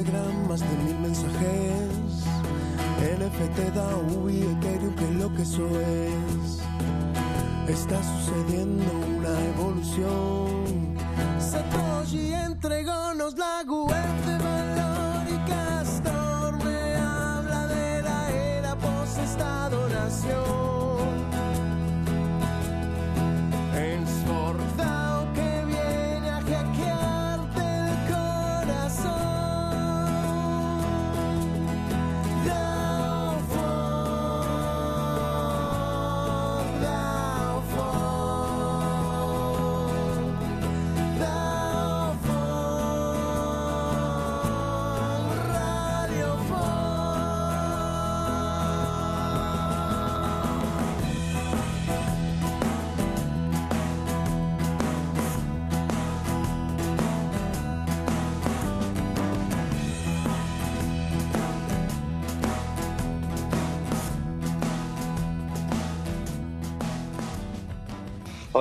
Telegram, más de mil mensajes. NFT, DAO y Ethereum, que lo que eso es. Está sucediendo una evolución. Satoshi entregónos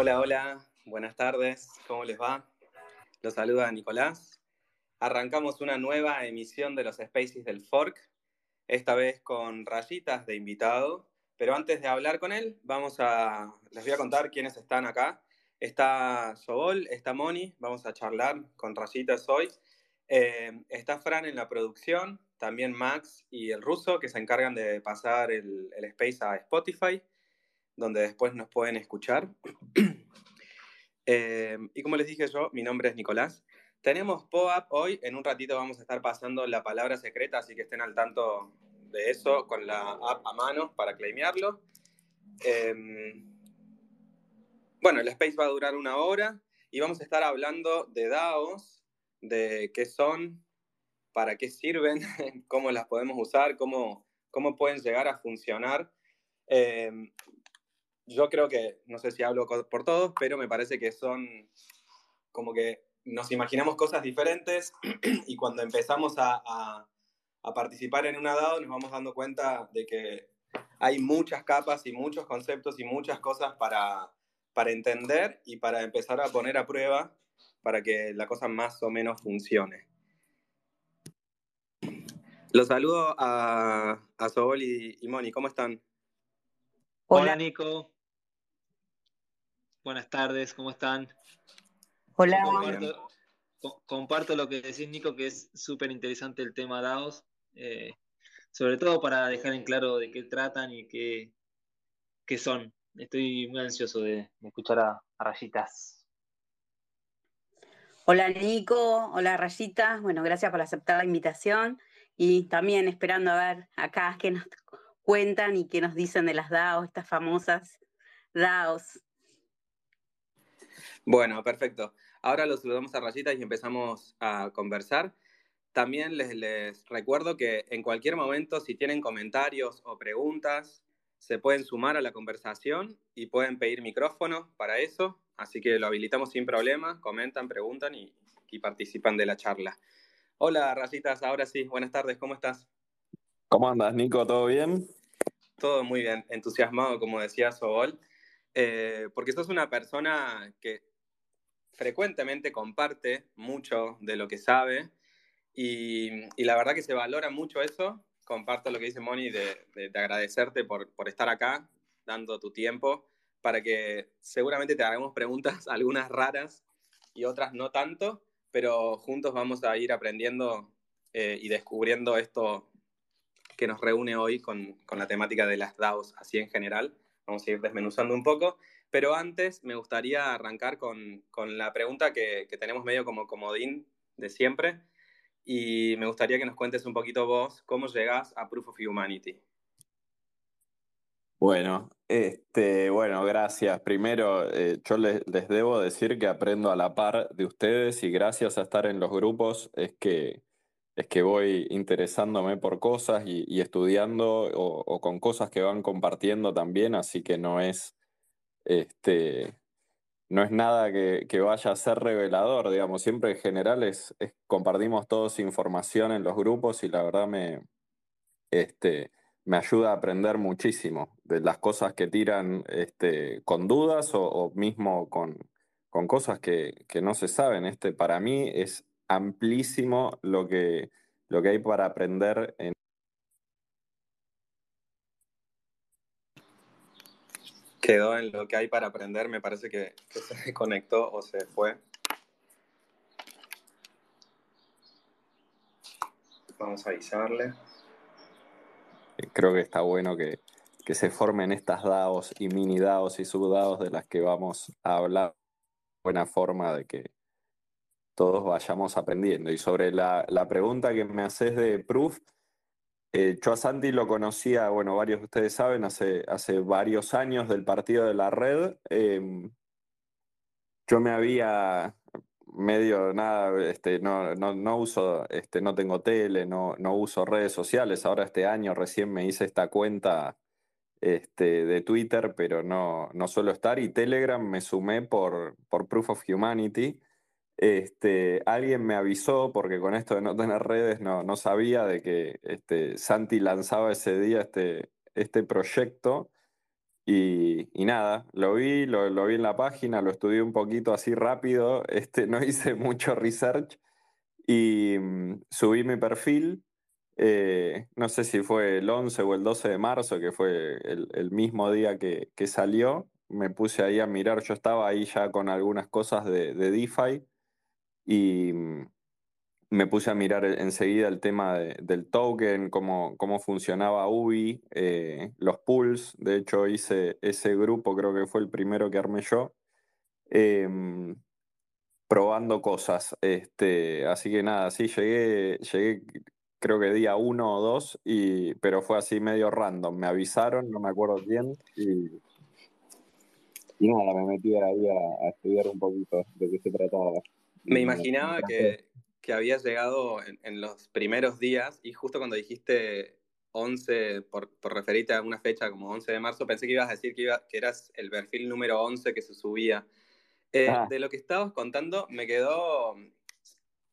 Hola, hola, buenas tardes, ¿cómo les va? Los saluda Nicolás. Arrancamos una nueva emisión de los Spaces del Fork, esta vez con rayitas de invitado, pero antes de hablar con él, vamos a, les voy a contar quiénes están acá. Está Sobol, está Moni, vamos a charlar con rayitas hoy. Eh, está Fran en la producción, también Max y el ruso, que se encargan de pasar el, el space a Spotify donde después nos pueden escuchar. Eh, y como les dije yo, mi nombre es Nicolás. Tenemos POAP hoy, en un ratito vamos a estar pasando la palabra secreta, así que estén al tanto de eso con la app a mano para claimearlo. Eh, bueno, el space va a durar una hora y vamos a estar hablando de DAOs, de qué son, para qué sirven, cómo las podemos usar, cómo, cómo pueden llegar a funcionar. Eh, yo creo que, no sé si hablo por todos, pero me parece que son como que nos imaginamos cosas diferentes y cuando empezamos a, a, a, participar en una DAO nos vamos dando cuenta de que hay muchas capas y muchos conceptos y muchas cosas para, para entender y para empezar a poner a prueba para que la cosa más o menos funcione. Los saludo a, a Sobol y, y Moni, ¿cómo están? Hola, Hola Nico. Buenas tardes, ¿cómo están? Hola. Comparto, comparto lo que decís, Nico, que es súper interesante el tema DAOs, eh, sobre todo para dejar en claro de qué tratan y qué, qué son. Estoy muy ansioso de, de escuchar a, a, Rayitas. Hola Nico, hola Rayitas, bueno, gracias por aceptar la invitación y también esperando a ver acá qué nos cuentan y qué nos dicen de las DAOs, estas famosas DAOs. Bueno, perfecto. Ahora los saludamos a rayitas y empezamos a conversar. También les, les, recuerdo que en cualquier momento, si tienen comentarios o preguntas, se pueden sumar a la conversación y pueden pedir micrófono para eso. Así que lo habilitamos sin problema, comentan, preguntan y, y participan de la charla. Hola, rayitas, ahora sí, buenas tardes, ¿cómo estás? ¿Cómo andas, Nico? ¿Todo bien? Todo muy bien, entusiasmado, como decía Sobol, eh, porque sos una persona que frecuentemente comparte mucho de lo que sabe y, la verdad que se valora mucho eso. Comparto lo que dice Moni de, de, de agradecerte por, por, estar acá, dando tu tiempo, para que seguramente te hagamos preguntas, algunas raras y otras no tanto, pero juntos vamos a ir aprendiendo eh, y descubriendo esto que nos reúne hoy con, con la temática de las DAOs, así en general. Vamos a ir desmenuzando un poco. Pero antes me gustaría arrancar con, con la pregunta que, tenemos medio como comodín de siempre. Y me gustaría que nos cuentes un poquito vos cómo llegás a Proof of Humanity. Bueno, este, bueno, gracias. Primero, eh, yo les, les, debo decir que aprendo a la par de ustedes y gracias a estar en los grupos es que, es que voy interesándome por cosas y, estudiando o, con cosas que van compartiendo también, así que no es, este, no es nada que, vaya a ser revelador, digamos, siempre en general es, compartimos todos información en los grupos y la verdad me, este, me ayuda a aprender muchísimo de las cosas que tiran este, con dudas o, mismo con, cosas que, que, no se saben. Este para mí es amplísimo lo que, lo que hay para aprender en Quedó en lo que hay para aprender, me parece que, se conectó o se fue. Vamos a avisarle. Creo que está bueno que, que se formen estas DAOs y mini DAOs y subDAOs de las que vamos a hablar. Buena forma de que todos vayamos aprendiendo. Y sobre la, la pregunta que me haces de Proof, eh, yo a Santi lo conocía, bueno, varios de ustedes saben, hace, hace varios años del partido de la red. Em, yo me había medio nada, este, no, no, uso, este, no tengo tele, no, no uso redes sociales. Ahora este año recién me hice esta cuenta este, de Twitter, pero no, no suelo estar. Y Telegram me sumé por, por Proof of Humanity. Este, alguien me avisó, porque con esto de no tener redes no, no sabía de que este, Santi lanzaba ese día este, este proyecto. Y, y nada, lo vi, lo, vi en la página, lo estudié un poquito así rápido, este, no hice mucho research y mm, subí mi perfil. Eh, no sé si fue el 11 o el 12 de marzo, que fue el, mismo día que, que, salió. Me puse ahí a mirar, yo estaba ahí ya con algunas cosas de DeFi y mm, me puse a mirar enseguida el tema de, del token, cómo, cómo funcionaba UBI, eh, los pools. De hecho, hice ese grupo, creo que fue el primero que armé yo, eh, probando cosas. Este, así que nada, sí, llegué, llegué creo que día uno o dos, y, pero fue así medio random. Me avisaron, no me acuerdo bien, y, y nada, me metí ahí a estudiar un poquito de qué se trataba. Me imaginaba que, que habías llegado en, en, los primeros días y justo cuando dijiste 11, por, por, referirte a una fecha como 11 de marzo, pensé que ibas a decir que, iba, que eras el perfil número 11 que se subía. Eh, ah. De lo que estabas contando, me quedó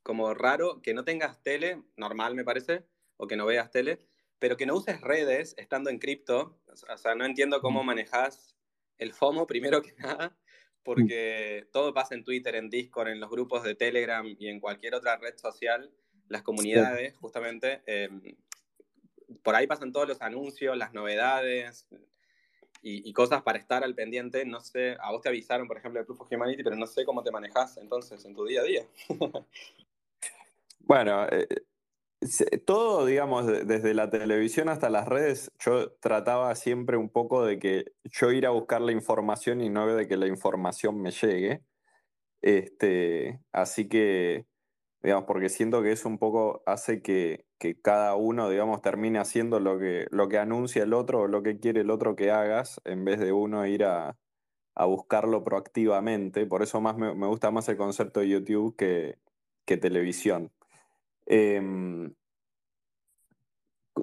como raro que no tengas tele, normal me parece, o que no veas tele, pero que no uses redes estando en cripto. O sea, no entiendo cómo manejas el FOMO, primero que nada, porque todo pasa en Twitter, en Discord, en los grupos de Telegram y en cualquier otra red social, las comunidades, sí. justamente, eh, por ahí pasan todos los anuncios, las novedades y, y, cosas para estar al pendiente. No sé, a vos te avisaron, por ejemplo, de Proof of Humanity, pero no sé cómo te manejas entonces en tu día a día. bueno, eh, todo, digamos, desde la televisión hasta las redes, yo trataba siempre un poco de que yo ir a buscar la información y no de que la información me llegue. Este, así que, digamos, porque siento que eso un poco hace que, que, cada uno, digamos, termine haciendo lo que, lo que anuncia el otro o lo que quiere el otro que hagas, en vez de uno ir a, a buscarlo proactivamente. Por eso más me, gusta más el concepto de YouTube que, que televisión. Eh,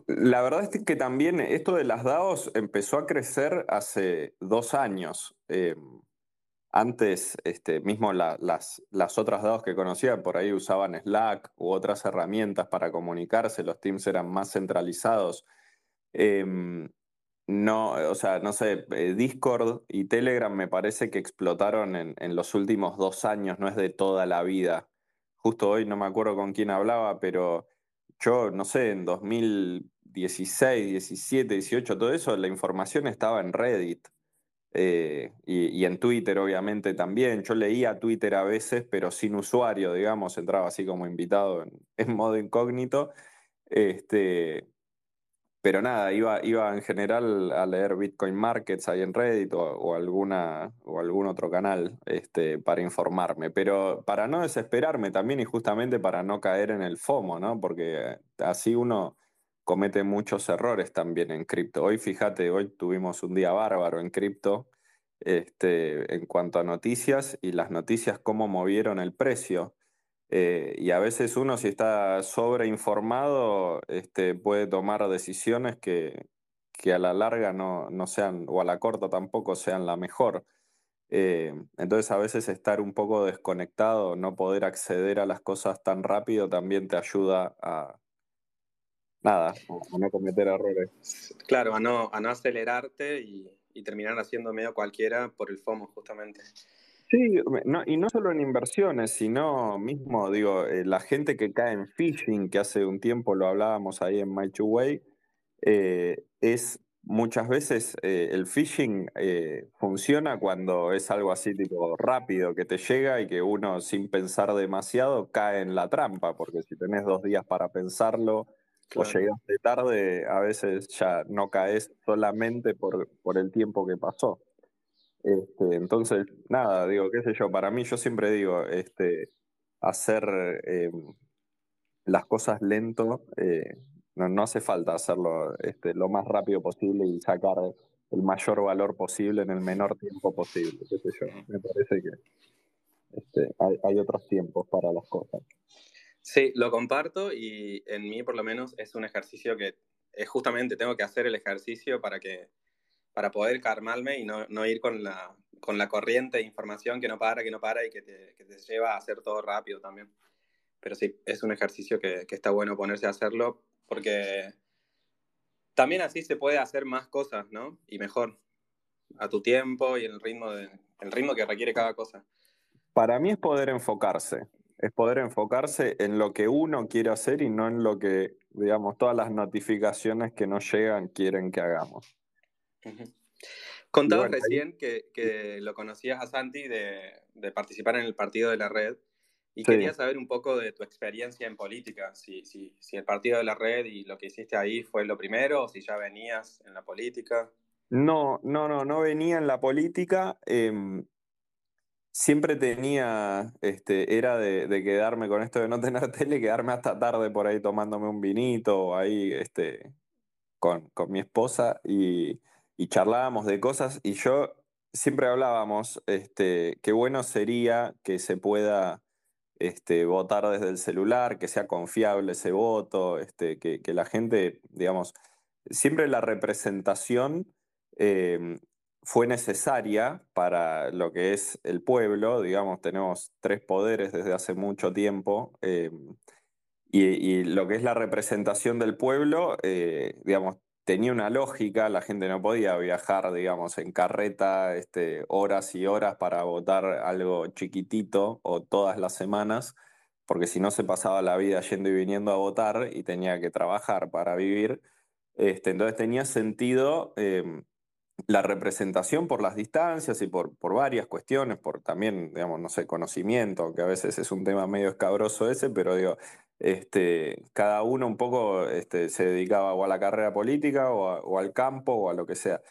la verdad es que también esto de las DAOs empezó a crecer hace dos años. Eh, antes, este, mismo la, las, las, otras DAOs que conocía, por ahí usaban Slack u otras herramientas para comunicarse, los teams eran más centralizados. Eh, no, o sea, no sé, eh, Discord y Telegram me parece que explotaron en, en los últimos dos años, no es de toda la vida justo hoy no me acuerdo con quién hablaba, pero yo, no sé, en 2016, 17, 18, todo eso, la información estaba en Reddit. Eh, y, en Twitter, obviamente, también. Yo leía Twitter a veces, pero sin usuario, digamos, entraba así como invitado en, en modo incógnito. Este, pero nada, iba, iba en general a leer Bitcoin Markets ahí en Reddit o, alguna, o algún otro canal este, para informarme. Pero para no desesperarme también y justamente para no caer en el FOMO, ¿no? Porque así uno comete muchos errores también en cripto. Hoy, fíjate, hoy tuvimos un día bárbaro en cripto este, en cuanto a noticias y las noticias cómo movieron el precio. Eh, y a veces uno, si está sobreinformado, este, puede tomar decisiones que, que a la larga no, no, sean, o a la corta tampoco sean la mejor. Eh, entonces a veces estar un poco desconectado, no poder acceder a las cosas tan rápido, también te ayuda a, nada, a no cometer errores. Claro, a no, a no acelerarte y, y terminar haciendo medio cualquiera por el FOMO, justamente. Sí, y no solo en inversiones, sino mismo, digo, eh, la gente que cae en phishing, que hace un tiempo lo hablábamos ahí en My Two Way, eh, es muchas veces eh, el phishing funciona cuando es algo así tipo rápido, que te llega y que uno sin pensar demasiado cae en la trampa, porque si tenés dos días para pensarlo o llegaste tarde, a veces ya no caes solamente por, por el tiempo que pasó. Este, entonces, nada, digo, qué sé yo, para mí yo siempre digo, este, hacer eh, las cosas lento, eh, no, hace falta hacerlo este, lo más rápido posible y sacar el mayor valor posible en el menor tiempo posible, qué sé yo. Me parece que este, hay, otros tiempos para las cosas. Sí, lo comparto y en mí por lo menos es un ejercicio que es justamente tengo que hacer el ejercicio para que para poder calmarme y no, no, ir con la, con la corriente de información que no para, que no para y que te, que te lleva a hacer todo rápido también. Pero sí, es un ejercicio que, que, está bueno ponerse a hacerlo porque también así se puede hacer más cosas, ¿no? Y mejor, a tu tiempo y el ritmo, de, el ritmo que requiere cada cosa. Para mí es poder enfocarse, es poder enfocarse en lo que uno quiere hacer y no en lo que, digamos, todas las notificaciones que nos llegan quieren que hagamos. Contabas recién que, lo conocías a Santi de, participar en el partido de la red y quería saber un poco de tu experiencia en política, si, si, si, el partido de la red y lo que hiciste ahí fue lo primero o si ya venías en la política. No, no, no, no venía en la política. Em, siempre tenía, este, era de, quedarme con esto de no tener tele, quedarme hasta tarde por ahí tomándome un vinito ahí este, con, con mi esposa y y charlábamos de cosas y yo siempre hablábamos, este, qué bueno sería que se pueda este, votar desde el celular, que sea confiable ese voto, este, que, la gente, digamos, siempre la representación em, fue necesaria para lo que es el pueblo, digamos, tenemos tres poderes desde hace mucho tiempo. Em, y, lo que es la representación del pueblo, eh, digamos, tenía una lógica, la gente no podía viajar, digamos, en carreta este, horas y horas para votar algo chiquitito o todas las semanas, porque si no se pasaba la vida yendo y viniendo a votar y tenía que trabajar para vivir. Este, entonces tenía sentido em, la representación por las distancias y por, por varias cuestiones, por también, digamos, no sé, conocimiento, que a veces es un tema medio escabroso ese, pero digo, este, cada uno un poco este, se dedicaba o a la carrera política o, al campo o a lo que sea.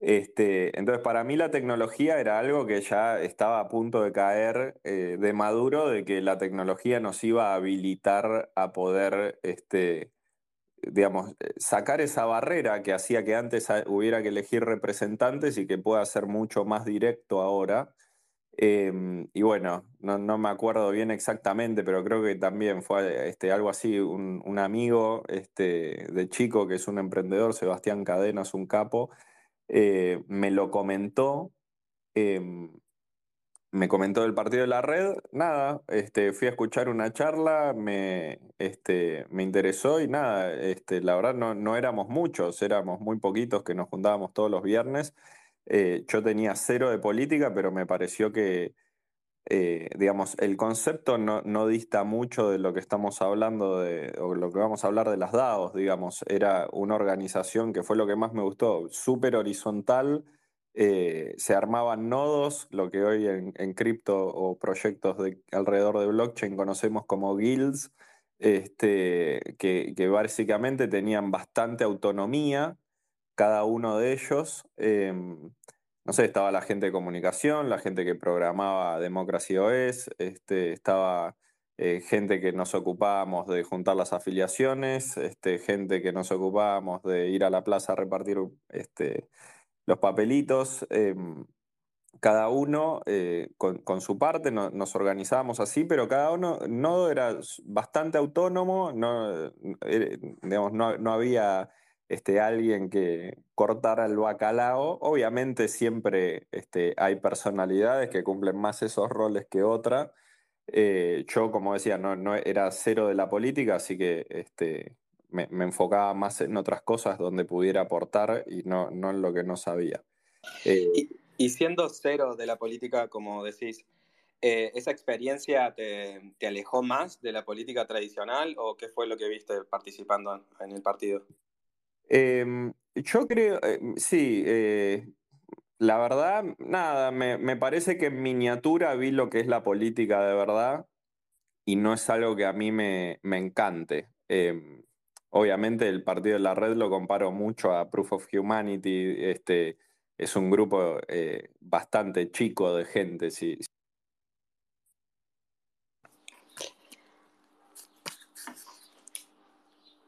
Este, entonces, para mí la tecnología era algo que ya estaba a punto de caer eh, de maduro, de que la tecnología nos iba a habilitar a poder, este, digamos, eh, sacar esa barrera que hacía que antes hubiera que elegir representantes y que pueda ser mucho más directo ahora. Em, y bueno, no, me acuerdo bien exactamente, pero creo que también fue este, algo así, un, amigo este, de chico que es un emprendedor, Sebastián Cadenas, un capo, eh, me lo comentó, em, me comentó del partido de la red, nada, este, fui a escuchar una charla, me, este, me interesó y nada, este, la verdad no, no éramos muchos, éramos muy poquitos que nos juntábamos todos los viernes. Eh, yo tenía cero de política, pero me pareció que, eh, digamos, el concepto no, dista mucho de lo que estamos hablando, de, o lo que vamos a hablar de las DAOs, digamos. Era una organización que fue lo que más me gustó, súper horizontal. Eh, se armaban nodos, lo que hoy en, cripto o proyectos de, alrededor de blockchain conocemos como guilds, este, que, básicamente tenían bastante autonomía cada uno de ellos. Em, no sé, estaba la gente de comunicación, la gente que programaba Democracy OS, este, estaba eh, gente que nos ocupábamos de juntar las afiliaciones, este, gente que nos ocupábamos de ir a la plaza a repartir este, los papelitos. Em, cada uno eh, con, su parte nos organizábamos así, pero cada uno no era bastante autónomo, no, eh, no había este, alguien que cortara el bacalao. Obviamente siempre este, hay personalidades que cumplen más esos roles que otras. Eh, yo, como decía, no, no, era cero de la política, así que este, me, enfocaba más en otras cosas donde pudiera aportar y no, no en lo que no sabía. Eh, Y siendo cero de la política, como decís, eh, ¿esa experiencia te, alejó más de la política tradicional o qué fue lo que viste participando en el partido? Em, yo creo, eh, sí, la verdad, nada, me, me, parece que en miniatura vi lo que es la política de verdad y no es algo que a mí me, me encante. Em, obviamente el partido de la red lo comparo mucho a Proof of Humanity, este, es un grupo eh, bastante chico de gente. Sí.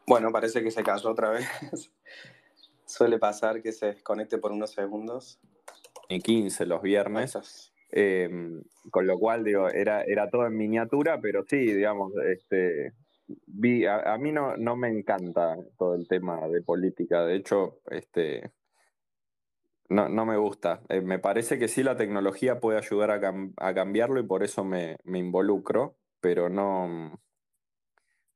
Bueno, parece que se cayó otra vez. Suele pasar que se desconecte por unos segundos. Y 15 los viernes. Em, con lo cual, digo, era, era todo en miniatura, pero sí, digamos, este, vi, a, mí no, no me encanta todo el tema de política. De hecho, este, no, no me gusta. Eh, me parece que sí la tecnología puede ayudar a, cambiarlo y por eso me, involucro, pero no,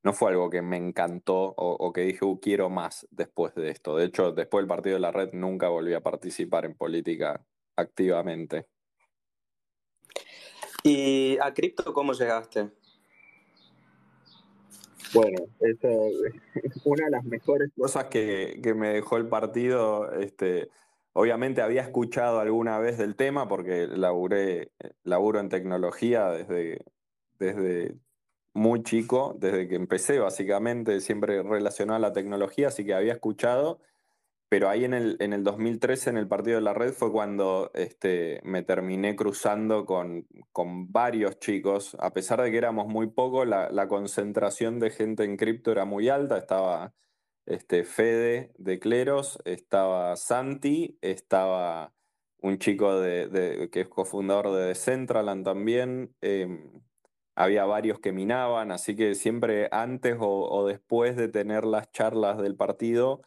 no fue algo que me encantó o, que dije, uh, quiero más después de esto. De hecho, después del partido de la red nunca volví a participar en política activamente. ¿Y a cripto cómo llegaste? Bueno, eso es una de las mejores cosas que, que me dejó el partido. Este, Obviamente había escuchado alguna vez del tema porque laburé, laburo en tecnología desde, desde muy chico, desde que empecé básicamente, siempre relacionado a la tecnología, así que había escuchado, pero ahí en el, en el 2013, en el partido de la red, fue cuando este, me terminé cruzando con, con varios chicos, a pesar de que éramos muy pocos, la, concentración de gente en cripto era muy alta, estaba este, Fede de Cleros, estaba Santi, estaba un chico de, que es cofundador de Decentraland también, em, había varios que minaban, así que siempre antes o, después de tener las charlas del partido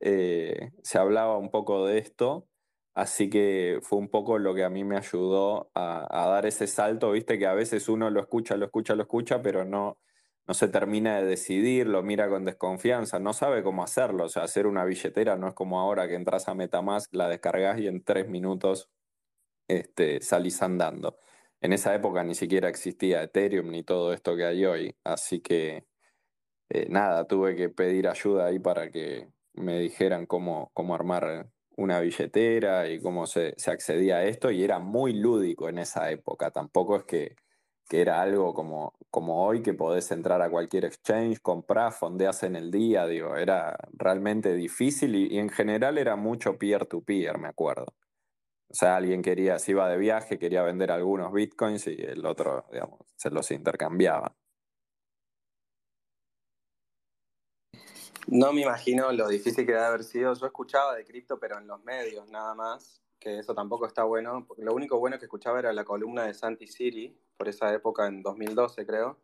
eh, se hablaba un poco de esto, así que fue un poco lo que a mí me ayudó a, dar ese salto, viste que a veces uno lo escucha, lo escucha, lo escucha, pero no, no se termina de decidir, lo mira con desconfianza, no sabe cómo hacerlo. O sea, hacer una billetera no es como ahora que entras a Metamask, la descargas y en tres minutos este, salís andando. En esa época ni siquiera existía Ethereum ni todo esto que hay hoy. Así que eh, nada, tuve que pedir ayuda ahí para que me dijeran cómo, cómo armar una billetera y cómo se, accedía a esto. Y era muy lúdico en esa época. Tampoco es que que era algo como, como hoy que podés entrar a cualquier exchange, comprar, fondeas en el día, digo, era realmente difícil y, en general era mucho peer-to-peer, me acuerdo. O sea, alguien quería, se iba de viaje, quería vender algunos bitcoins y el otro, digamos, se los intercambiaba. No me imagino lo difícil que debe haber sido. Yo escuchaba de cripto, pero en los medios nada más, que eso tampoco está bueno. Porque lo único bueno que escuchaba era la columna de Santi Siri, por esa época, en 2012 creo,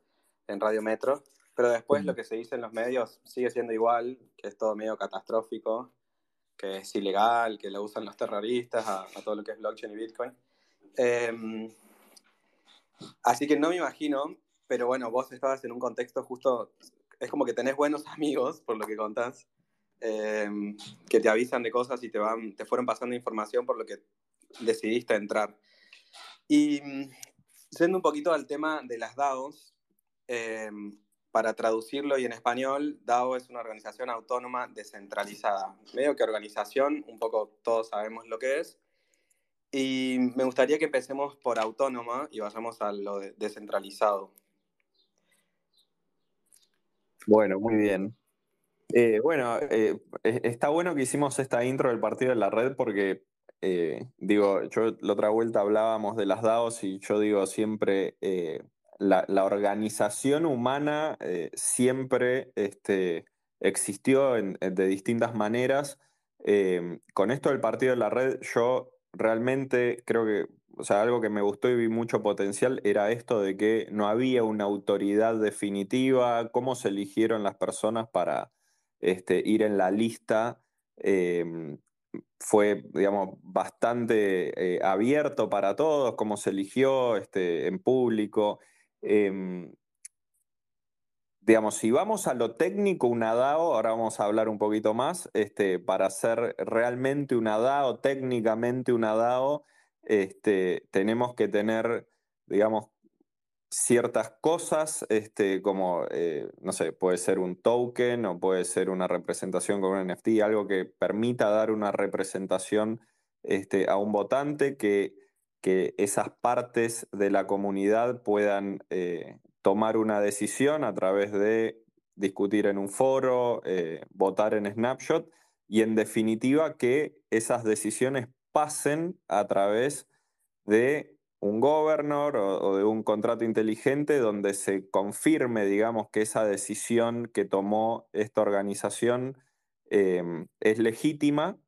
en Radio Metro. Pero después lo que se dice en los medios sigue siendo igual, que es todo medio catastrófico, que es ilegal, que lo usan los terroristas a, todo lo que es blockchain y Bitcoin. Em, así que no me imagino, pero bueno, vos estabas en un contexto justo, es como que tenés buenos amigos, por lo que contás, em, que te avisan de cosas y te, van, te fueron pasando información por lo que decidiste entrar. Y Siendo un poquito al tema de las DAOs, em, para traducirlo y en español, DAO es una organización autónoma descentralizada. Medio que organización, un poco todos sabemos lo que es. Y me gustaría que empecemos por autónoma y vayamos a lo descentralizado. Bueno, muy bien. Eh, bueno, eh, está bueno que hicimos esta intro del partido de la red porque eh, digo, yo la otra vuelta hablábamos de las DAOs y yo digo siempre, eh, la, organización humana siempre este, existió de distintas maneras. con esto del partido de la red, yo realmente creo que, o sea, algo que me gustó y vi mucho potencial era esto de que no había una autoridad definitiva, cómo se eligieron las personas para este, ir en la lista fue, digamos, bastante eh, abierto para todos, cómo se eligió este, en público. Em, digamos, si vamos a lo técnico, una DAO, ahora vamos a hablar un poquito más, este, para ser realmente una DAO, técnicamente una DAO, este, tenemos que tener, digamos, ciertas cosas, este, como, eh, no sé, puede ser un token o puede ser una representación con un NFT, algo que permita dar una representación este, a un votante, que, que esas partes de la comunidad puedan eh, tomar una decisión a través de discutir en un foro, eh, votar en Snapshot y en definitiva que esas decisiones pasen a través de un governor o, de un contrato inteligente donde se confirme, digamos, que esa decisión que tomó esta organización em, es legítima.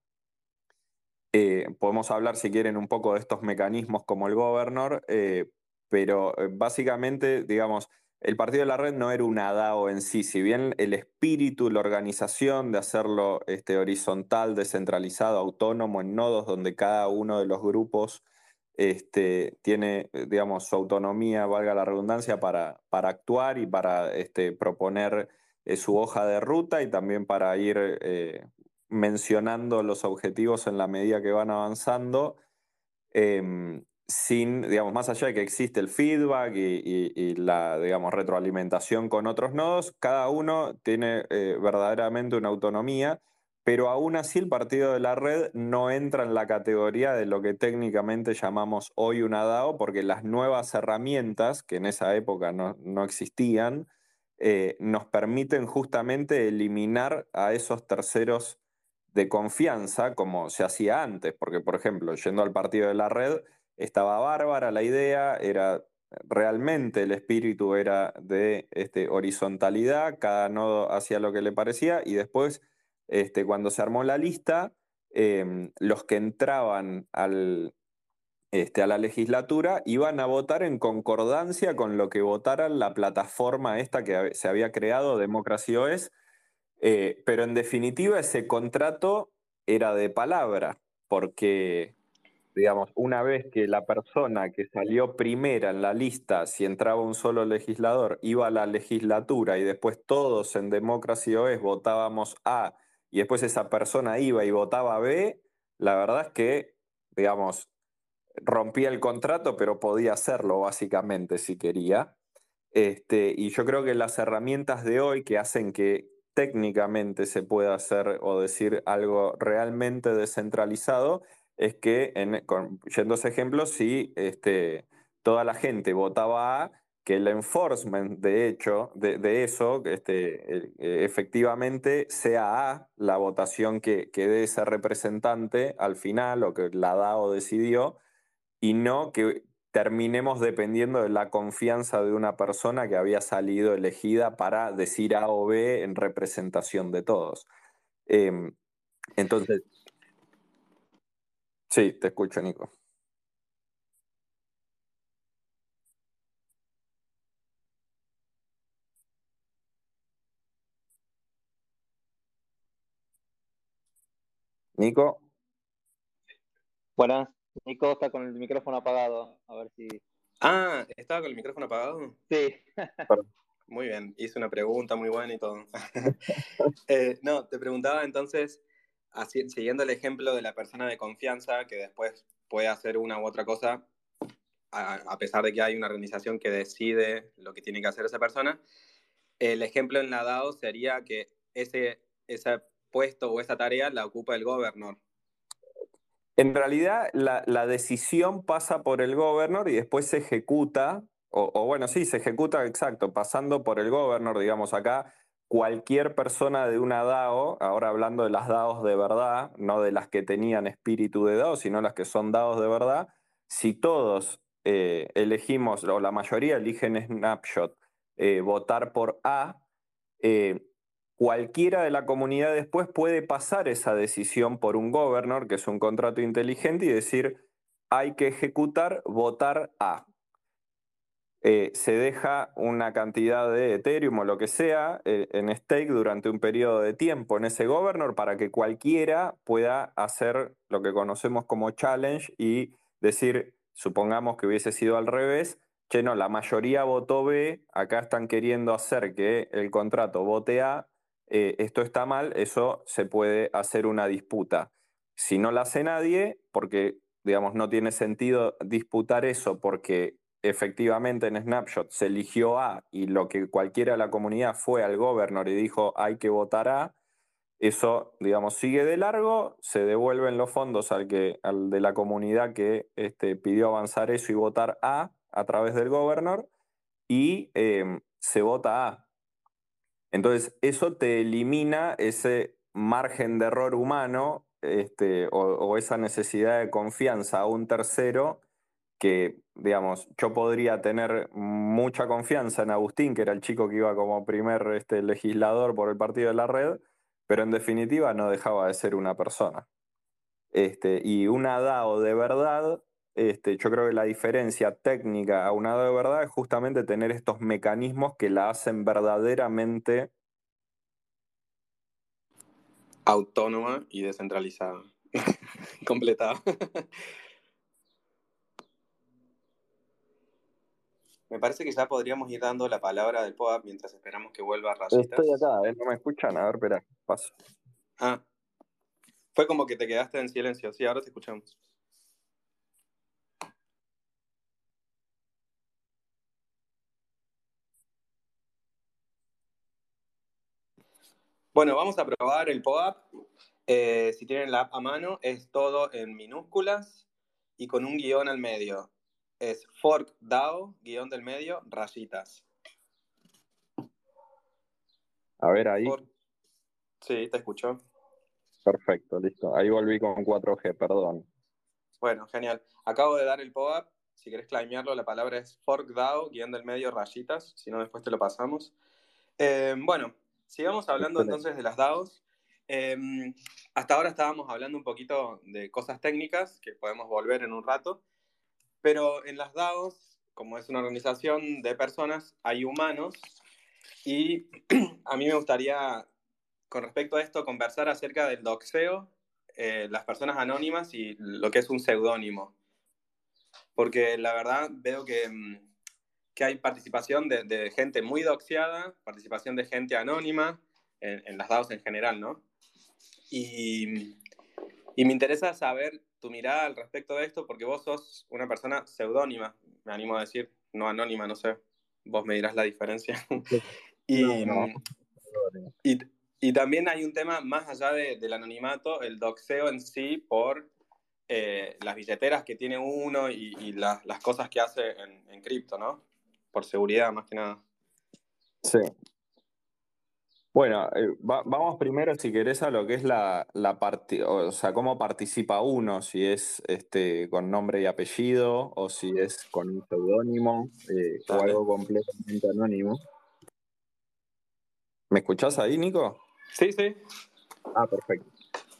Eh, podemos hablar, si quieren, un poco de estos mecanismos como el governor, eh, pero eh, básicamente, digamos, el partido de la red no era un DAO en sí, si bien el espíritu, la organización de hacerlo este, horizontal, descentralizado, autónomo, en nodos donde cada uno de los grupos este, tiene, eh, digamos, su autonomía, valga la redundancia, para, para actuar y para este, proponer eh, su hoja de ruta y también para ir eh, mencionando los objetivos en la medida que van avanzando, em, sin, digamos, más allá de que existe el feedback y, la, digamos, retroalimentación con otros nodos, cada uno tiene verdaderamente una autonomía pero aún así el partido de la red no entra en la categoría de lo que técnicamente llamamos hoy una DAO, porque las nuevas herramientas, que en esa época no, existían, eh, nos permiten justamente eliminar a esos terceros de confianza como se hacía antes, porque por ejemplo, yendo al partido de la red, estaba bárbara la idea, era realmente el espíritu era de este, horizontalidad, cada nodo hacía lo que le parecía y después este, cuando se armó la lista, em, los que entraban este, a la legislatura iban a votar en concordancia con lo que votara la plataforma esta que se había creado, Democracy OS, eh, pero en definitiva ese contrato era de palabra, porque, digamos, una vez que la persona que salió primera en la lista, si entraba un solo legislador, iba a la legislatura y después todos en Democracy OS votábamos A y después esa persona iba y votaba B, la verdad es que, digamos, rompía el contrato, pero podía hacerlo básicamente si quería. Este, y yo creo que las herramientas de hoy que hacen que técnicamente se pueda hacer o decir algo realmente descentralizado es que, en, yendo a ese ejemplo, si este, toda la gente votaba A, que el enforcement, de hecho, de, eso, este, eh, efectivamente sea A la votación que, que dé ese representante al final o que la DAO decidió, y no que terminemos dependiendo de la confianza de una persona que había salido elegida para decir A o B en representación de todos. Em, entonces, sí, te escucho, Nico. Nico. Buenas, Nico está con el micrófono apagado. A ver si. Ah, ¿estaba con el micrófono apagado? Sí. muy bien, hice una pregunta muy buena y todo. Eh, no, te preguntaba entonces, siguiendo el ejemplo de la persona de confianza que después puede hacer una u otra cosa, a, pesar de que hay una organización que decide lo que tiene que hacer esa persona, el ejemplo en la DAO sería que ese, esa puesto o esa tarea la ocupa el gobernador. En realidad, la, decisión pasa por el gobernador y después se ejecuta, o, bueno, sí, se ejecuta exacto, pasando por el gobernador, digamos acá. Cualquier persona de una DAO, ahora hablando de las DAOs de verdad, no de las que tenían espíritu de DAO, sino las que son DAOs de verdad, si todos eh, elegimos, o la mayoría eligen Snapshot, eh, votar por A, eh, cualquiera de la comunidad después puede pasar esa decisión por un governor, que es un contrato inteligente, y decir, hay que ejecutar, votar A. Eh, se deja una cantidad de Ethereum o lo que sea eh, en stake durante un periodo de tiempo en ese governor para que cualquiera pueda hacer lo que conocemos como challenge y decir, supongamos que hubiese sido al revés, que no, la mayoría votó B, acá están queriendo hacer que el contrato vote A, eh, esto está mal, eso se puede hacer una disputa. Si no la hace nadie, porque digamos, no tiene sentido disputar eso porque efectivamente en Snapshot se eligió A y lo que cualquiera de la comunidad fue al gobernador y dijo hay que votar A, eso, digamos, sigue de largo, se devuelven los fondos al, que, al de la comunidad que este, pidió avanzar eso y votar A a través del gobernador y em, se vota A. Entonces, eso te elimina ese margen de error humano este, o, esa necesidad de confianza a un tercero que, digamos, yo podría tener mucha confianza en Agustín, que era el chico que iba como primer este, legislador por el partido de la red, pero en definitiva no dejaba de ser una persona. Este, y una DAO de verdad, este, yo creo que la diferencia técnica a una DAO de verdad es justamente tener estos mecanismos que la hacen verdaderamente autónoma y descentralizada. Completada. Me parece que ya podríamos ir dando la palabra del POAP mientras esperamos que vuelva Rayitas. Estoy acá, ¿eh? no me escuchan. A ver, espera, paso. Ah, fue como que te quedaste en silencio. Sí, ahora te escuchamos. Bueno, vamos a probar el POAP. Eh, si tienen la app a mano, es todo en minúsculas y con un guion al medio es fork DAO, guion del medio, rayitas. A ver ahí. Sí, te escucho. Perfecto, listo. Ahí volví con 4G, perdón. Bueno, genial. Acabo de dar el pop-up. Si querés claimearlo, la palabra es fork DAO, guion del medio, rayitas. Si no, después te lo pasamos. Eh, bueno, sigamos hablando entonces de las DAOs. Eh, hasta ahora estábamos hablando un poquito de cosas técnicas, que podemos volver en un rato. Pero en las DAOs, como es una organización de personas, hay humanos y a mí me gustaría, con respecto a esto, conversar acerca del doxeo, eh, las personas anónimas y lo que es un seudónimo. Porque la verdad veo que, mm, que hay participación de, gente muy doxeada, participación de gente anónima en, en las DAOs en general, ¿no? Y, y me interesa saber tu mirada al respecto de esto, porque vos sos una persona seudónima, me animo a decir, no anónima, no sé, vos me dirás la diferencia. y, y, también hay un tema más allá del anonimato, el doxeo en sí por eh, las billeteras que tiene uno y, las cosas que hace en, en cripto, ¿no? Por seguridad, más que nada. Sí, bueno, eh, vamos primero, si querés, a lo que es la, la o sea, cómo participa uno, si es este, con nombre y apellido o si es con un seudónimo eh, o algo completamente anónimo. ¿Me escuchás ahí, Nico? Sí, sí. Ah, perfecto.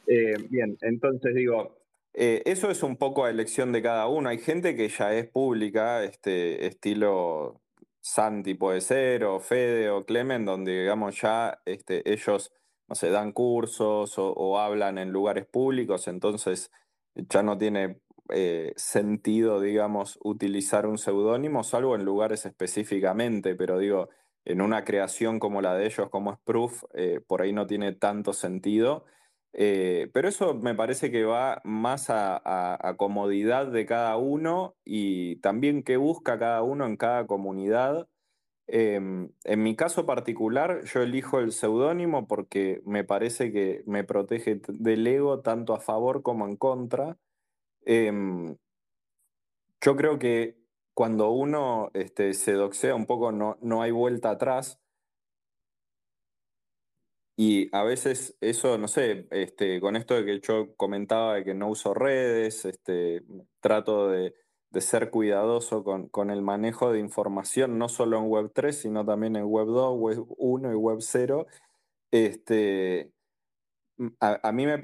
Eh, bien, entonces digo, eso es un poco a elección de cada uno. Hay gente que ya es pública, este estilo Santi puede ser, o Fede o Clemen, donde digamos ya este, ellos, no sé, dan cursos o, hablan en lugares públicos, entonces ya no tiene eh, sentido, digamos, utilizar un seudónimo, salvo en lugares específicamente, pero digo, en una creación como la de ellos, como es Proof, eh, por ahí no tiene tanto sentido. Eh, pero eso me parece que va más a, comodidad de cada uno y también qué busca cada uno en cada comunidad. Em, en mi caso particular, yo elijo el seudónimo porque me parece que me protege del ego tanto a favor como en contra. Em, yo creo que cuando uno este, se doxea un poco no, no hay vuelta atrás. Y a veces eso, no sé, este, con esto de que yo comentaba de que no uso redes, este, trato de, ser cuidadoso con, el manejo de información, no solo en Web 3, sino también en Web 2, Web 1 y Web 0. Este, a, mí me,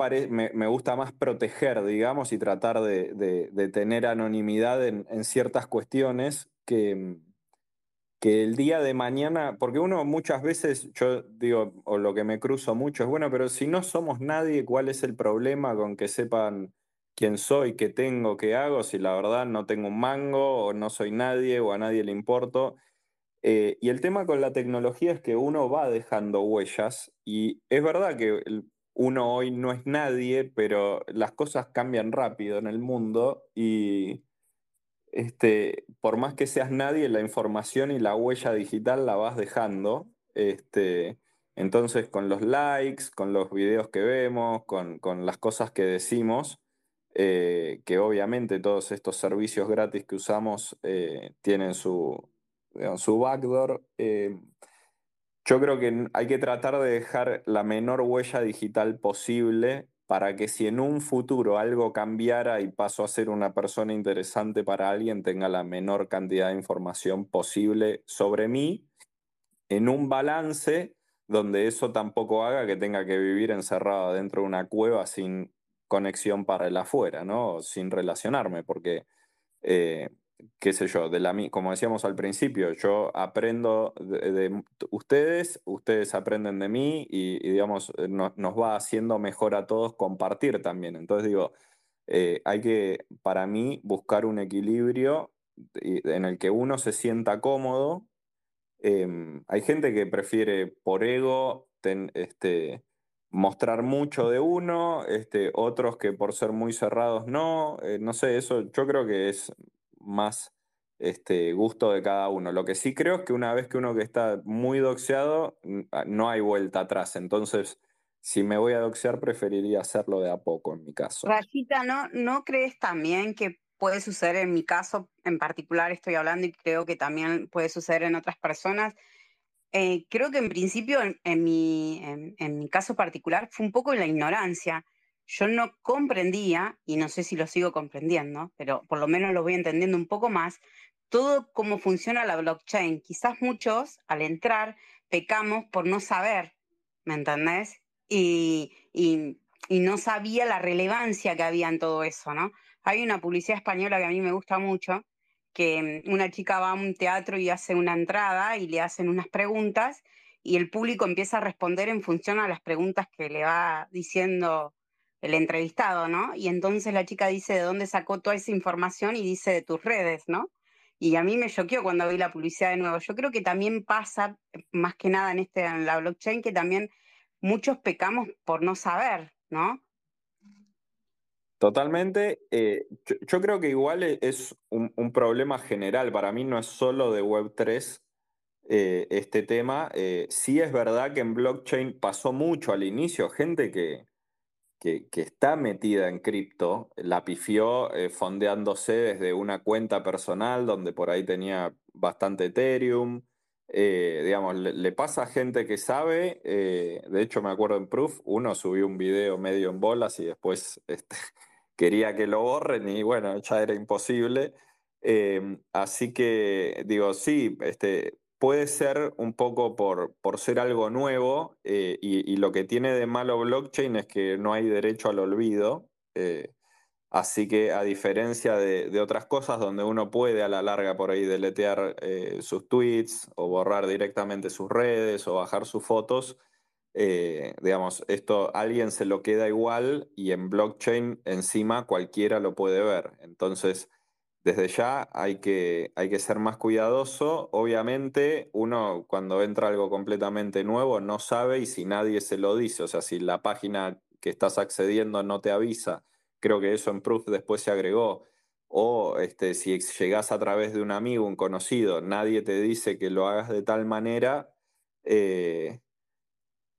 me, gusta más proteger, digamos, y tratar de, tener anonimidad en ciertas cuestiones que que el día de mañana, porque uno muchas veces, yo digo, o lo que me cruzo mucho es, bueno, pero si no somos nadie, ¿cuál es el problema con que sepan quién soy, qué tengo, qué hago, si la verdad no tengo un mango, o no soy nadie, o a nadie le importo? Eh, y el tema con la tecnología es que uno va dejando huellas, y es verdad que uno hoy no es nadie, pero las cosas cambian rápido en el mundo y este, por más que seas nadie, la información y la huella digital la vas dejando. Este, entonces, con los likes, con los videos que vemos, con, las cosas que decimos, eh, que obviamente todos estos servicios gratis que usamos eh, tienen su, backdoor. Eh, yo creo que hay que tratar de dejar la menor huella digital posible para que si en un futuro algo cambiara y paso a ser una persona interesante para alguien, tenga la menor cantidad de información posible sobre mí, en un balance donde eso tampoco haga que tenga que vivir encerrado dentro de una cueva sin conexión para el afuera, ¿no? Sin relacionarme, porque eh, qué sé yo, de la, como decíamos al principio, yo aprendo de, ustedes, ustedes aprenden de mí y, digamos, eh, nos va haciendo mejor a todos compartir también. Entonces digo, eh, hay que, para mí, buscar un equilibrio en el que uno se sienta cómodo. Em, hay gente que prefiere por ego este, mostrar mucho de uno, este, otros que por ser muy cerrados no. Eh, no sé, eso yo creo que es más este, gusto de cada uno. Lo que sí creo es que una vez que uno que está muy doxeado, ah, no hay vuelta atrás. Entonces, si me voy a doxear, preferiría hacerlo de a poco en mi caso. Rayita, ¿no, ¿no crees también que puede suceder en mi caso en particular, estoy hablando y creo que también puede suceder en otras personas? Eh, creo que en principio, en, mi, en mi caso particular, fue un poco en la ignorancia yo no comprendía, y no sé si lo sigo comprendiendo, pero por lo menos lo voy entendiendo un poco más, todo cómo funciona la blockchain. Quizás muchos al entrar pecamos por no saber, ¿me entendés? Y, no sabía la relevancia que había en todo eso, ¿no? Hay una publicidad española que a mí me gusta mucho, que mm, una chica va a un teatro y hace una entrada y le hacen unas preguntas y el público empieza a responder en función a las preguntas que le va diciendo el entrevistado, ¿no? Y entonces la chica dice de dónde sacó toda esa información y dice de tus redes, ¿no? Y a mí me choqueó cuando vi la publicidad de nuevo. Yo creo que también pasa, más que nada en, este, en la blockchain, que también muchos pecamos por no saber, ¿no? Totalmente. Eh, yo, creo que igual e, es un, problema general. Para mí no es solo de Web3 eh, este tema. Eh, sí es verdad que en blockchain pasó mucho al inicio, gente que, que, está metida en cripto, la pifió eh, fondeándose desde una cuenta personal donde por ahí tenía bastante Ethereum. Eh, digamos, le, pasa a gente que sabe, eh, de hecho me acuerdo en Proof, uno subió un video medio en bolas y después este, quería que lo borren y bueno, ya era imposible. así que digo, sí, este, puede ser un poco por, por ser algo nuevo eh, y, lo que tiene de malo blockchain es que no hay derecho al olvido. Eh, así que a diferencia de, otras cosas donde uno puede a la larga por ahí deletear eh, sus tweets o borrar directamente sus redes o bajar sus fotos, digamos, esto alguien se lo queda igual y en blockchain encima cualquiera lo puede ver. Entonces desde ya hay que, hay que ser más cuidadoso. Obviamente, uno cuando entra algo completamente nuevo no sabe y si nadie se lo dice, o sea, si la página que estás accediendo no te avisa, creo que eso en Proof después se agregó, o este, si llegás a través de un amigo, un conocido, nadie te dice que lo hagas de tal manera, eh,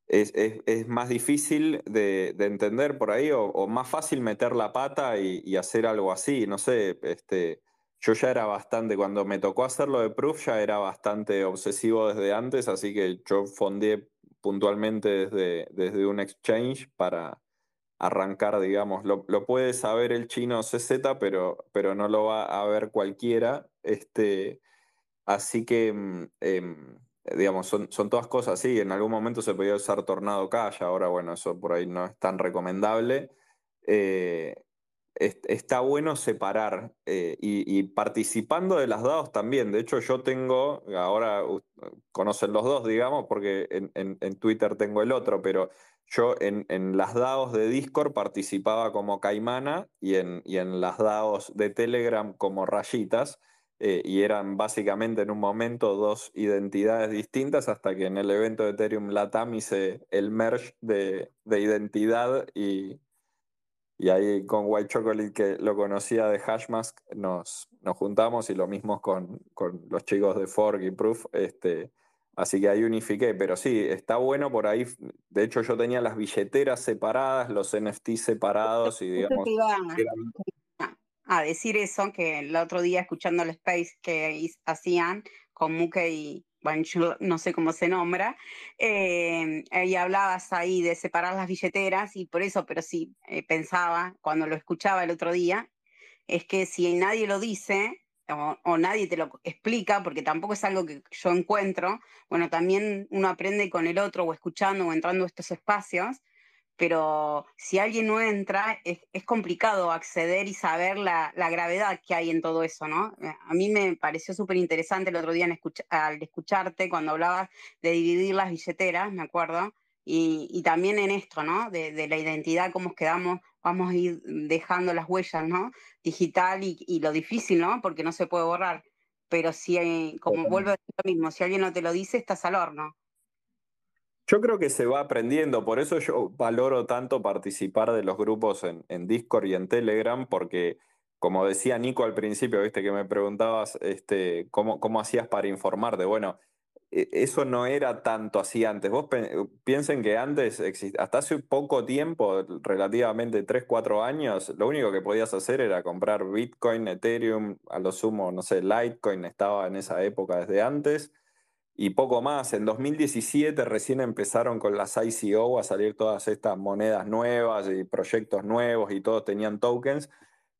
es, más difícil de, entender por ahí o, más fácil meter la pata y, hacer algo así. No sé, este, yo ya era bastante, cuando me tocó hacerlo de Proof, ya era bastante obsesivo desde antes, así que yo fondeé puntualmente desde, desde un exchange para arrancar, digamos, lo, puede saber el chino CZ, pero, pero no lo va a ver cualquiera. Este, así que... Mm, em, digamos, son, son todas cosas así. En algún momento se podía usar Tornado Cash, ahora, bueno, eso por ahí no es tan recomendable. Eh, está bueno separar eh, y, participando de las DAOs también. De hecho, yo tengo, ahora conocen los dos, digamos, porque en, Twitter tengo el otro, pero yo en, las DAOs de Discord participaba como Caimana y en, y en las DAOs de Telegram como Rayitas. Eh, y eran básicamente en un momento dos identidades distintas hasta que en el evento de Ethereum Latam hice el merge de, identidad y, y, ahí con White Chocolate que lo conocía de Hashmask nos, nos juntamos y lo mismo con, los chicos de Fork y Proof. Este, así que ahí unifiqué, pero sí, está bueno por ahí. De hecho yo tenía las billeteras separadas, los NFT separados y digamos a decir eso, que el otro día escuchando el space que hacían con Muke y, bueno, no sé cómo se nombra, eh, y hablabas ahí de separar las billeteras y por eso, pero sí, eh, pensaba cuando lo escuchaba el otro día, es que si nadie lo dice o, o, nadie te lo explica, porque tampoco es algo que yo encuentro, bueno, también uno aprende con el otro o escuchando o entrando a estos espacios, pero si alguien no entra, es, complicado acceder y saber la, gravedad que hay en todo eso, ¿no? Eh, a mí me pareció súper interesante el otro día al escucharte cuando hablabas de dividir las billeteras, me acuerdo, y, también en esto, ¿no? De, la identidad, cómo quedamos, vamos a ir dejando las huellas, ¿no? Digital y, lo difícil, ¿no? Porque no se puede borrar. Pero si, como vuelvo a decir lo mismo, si alguien no te lo dice, estás al horno. Yo creo que se va aprendiendo, por eso yo valoro tanto participar de los grupos en, Discord y en Telegram, porque como decía Nico al principio, viste que me preguntabas este, cómo, cómo hacías para informarte. Bueno, e, eso no era tanto así antes. Vos piensen que antes, hasta hace poco tiempo, relativamente 3, 4 años, lo único que podías hacer era comprar Bitcoin, Ethereum, a lo sumo, no sé, Litecoin estaba en esa época desde antes y poco más. En 2017 recién empezaron con las ICO a salir todas estas monedas nuevas y proyectos nuevos y todos tenían tokens,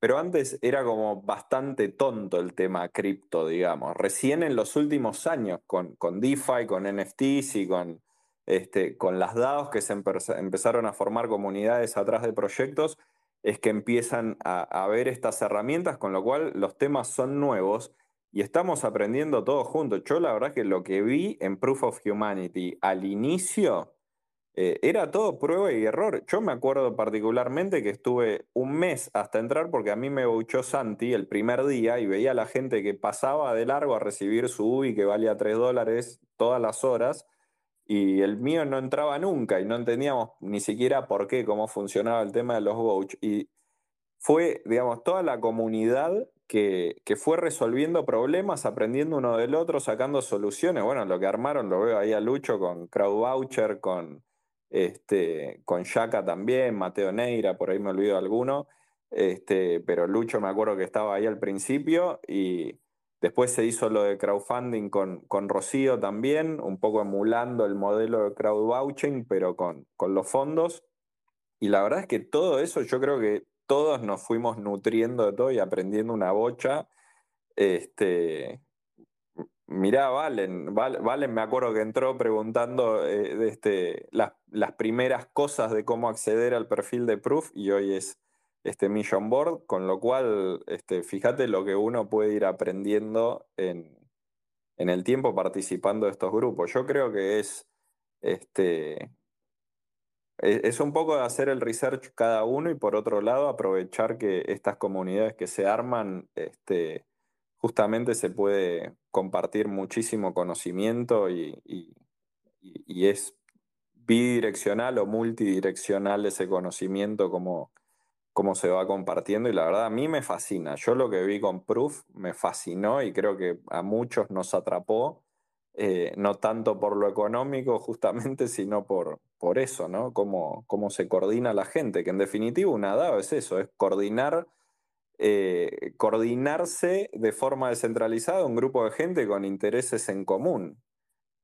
pero antes era como bastante tonto el tema cripto, digamos. Recién en los últimos años, con, con DeFi, con NFTs y con, este, con las DAOs que se empezaron a formar comunidades atrás de proyectos, es que empiezan a, a ver estas herramientas, con lo cual los temas son nuevos y estamos aprendiendo todos juntos. Yo la verdad que lo que vi en Proof of Humanity al inicio eh, era todo prueba y error. Yo me acuerdo particularmente que estuve un mes hasta entrar porque a mí me buchó Santi el primer día y veía a la gente que pasaba de largo a recibir su UBI que valía 3 dólares todas las horas y el mío no entraba nunca y no entendíamos ni siquiera por qué, cómo funcionaba el tema de los vouchers. Y fue, digamos, toda la comunidad que, fue resolviendo problemas, aprendiendo uno del otro, sacando soluciones. Bueno, lo que armaron lo veo ahí a Lucho con CrowdVoucher, con, este, con también, Mateo Neira, por ahí me olvido alguno. Este, pero Lucho me acuerdo que estaba ahí al principio y después se hizo lo de crowdfunding con, con Rocío también, un poco emulando el modelo de crowdvouching, pero con, con los fondos. Y la verdad es que todo eso yo creo que todos nos fuimos nutriendo de todo y aprendiendo una bocha. Este, mirá, Valen, Valen me acuerdo que entró preguntando eh, este, las, primeras cosas de cómo acceder al perfil de Proof y hoy es este Mission Board, con lo cual, este, fíjate lo que uno puede ir aprendiendo en, en el tiempo participando de estos grupos. Yo creo que es este, es un poco de hacer el research cada uno y por otro lado aprovechar que estas comunidades que se arman, este, justamente se puede compartir muchísimo conocimiento y, es bidireccional o multidireccional ese conocimiento como, como se va compartiendo y la verdad a mí me fascina. Yo lo que vi con Proof me fascinó y creo que a muchos nos atrapó eh, no tanto por lo económico justamente, sino por, por eso, ¿no? Cómo, cómo, se coordina la gente, que en definitiva una DAO es eso, es coordinar, eh, coordinarse de forma descentralizada un grupo de gente con intereses en común.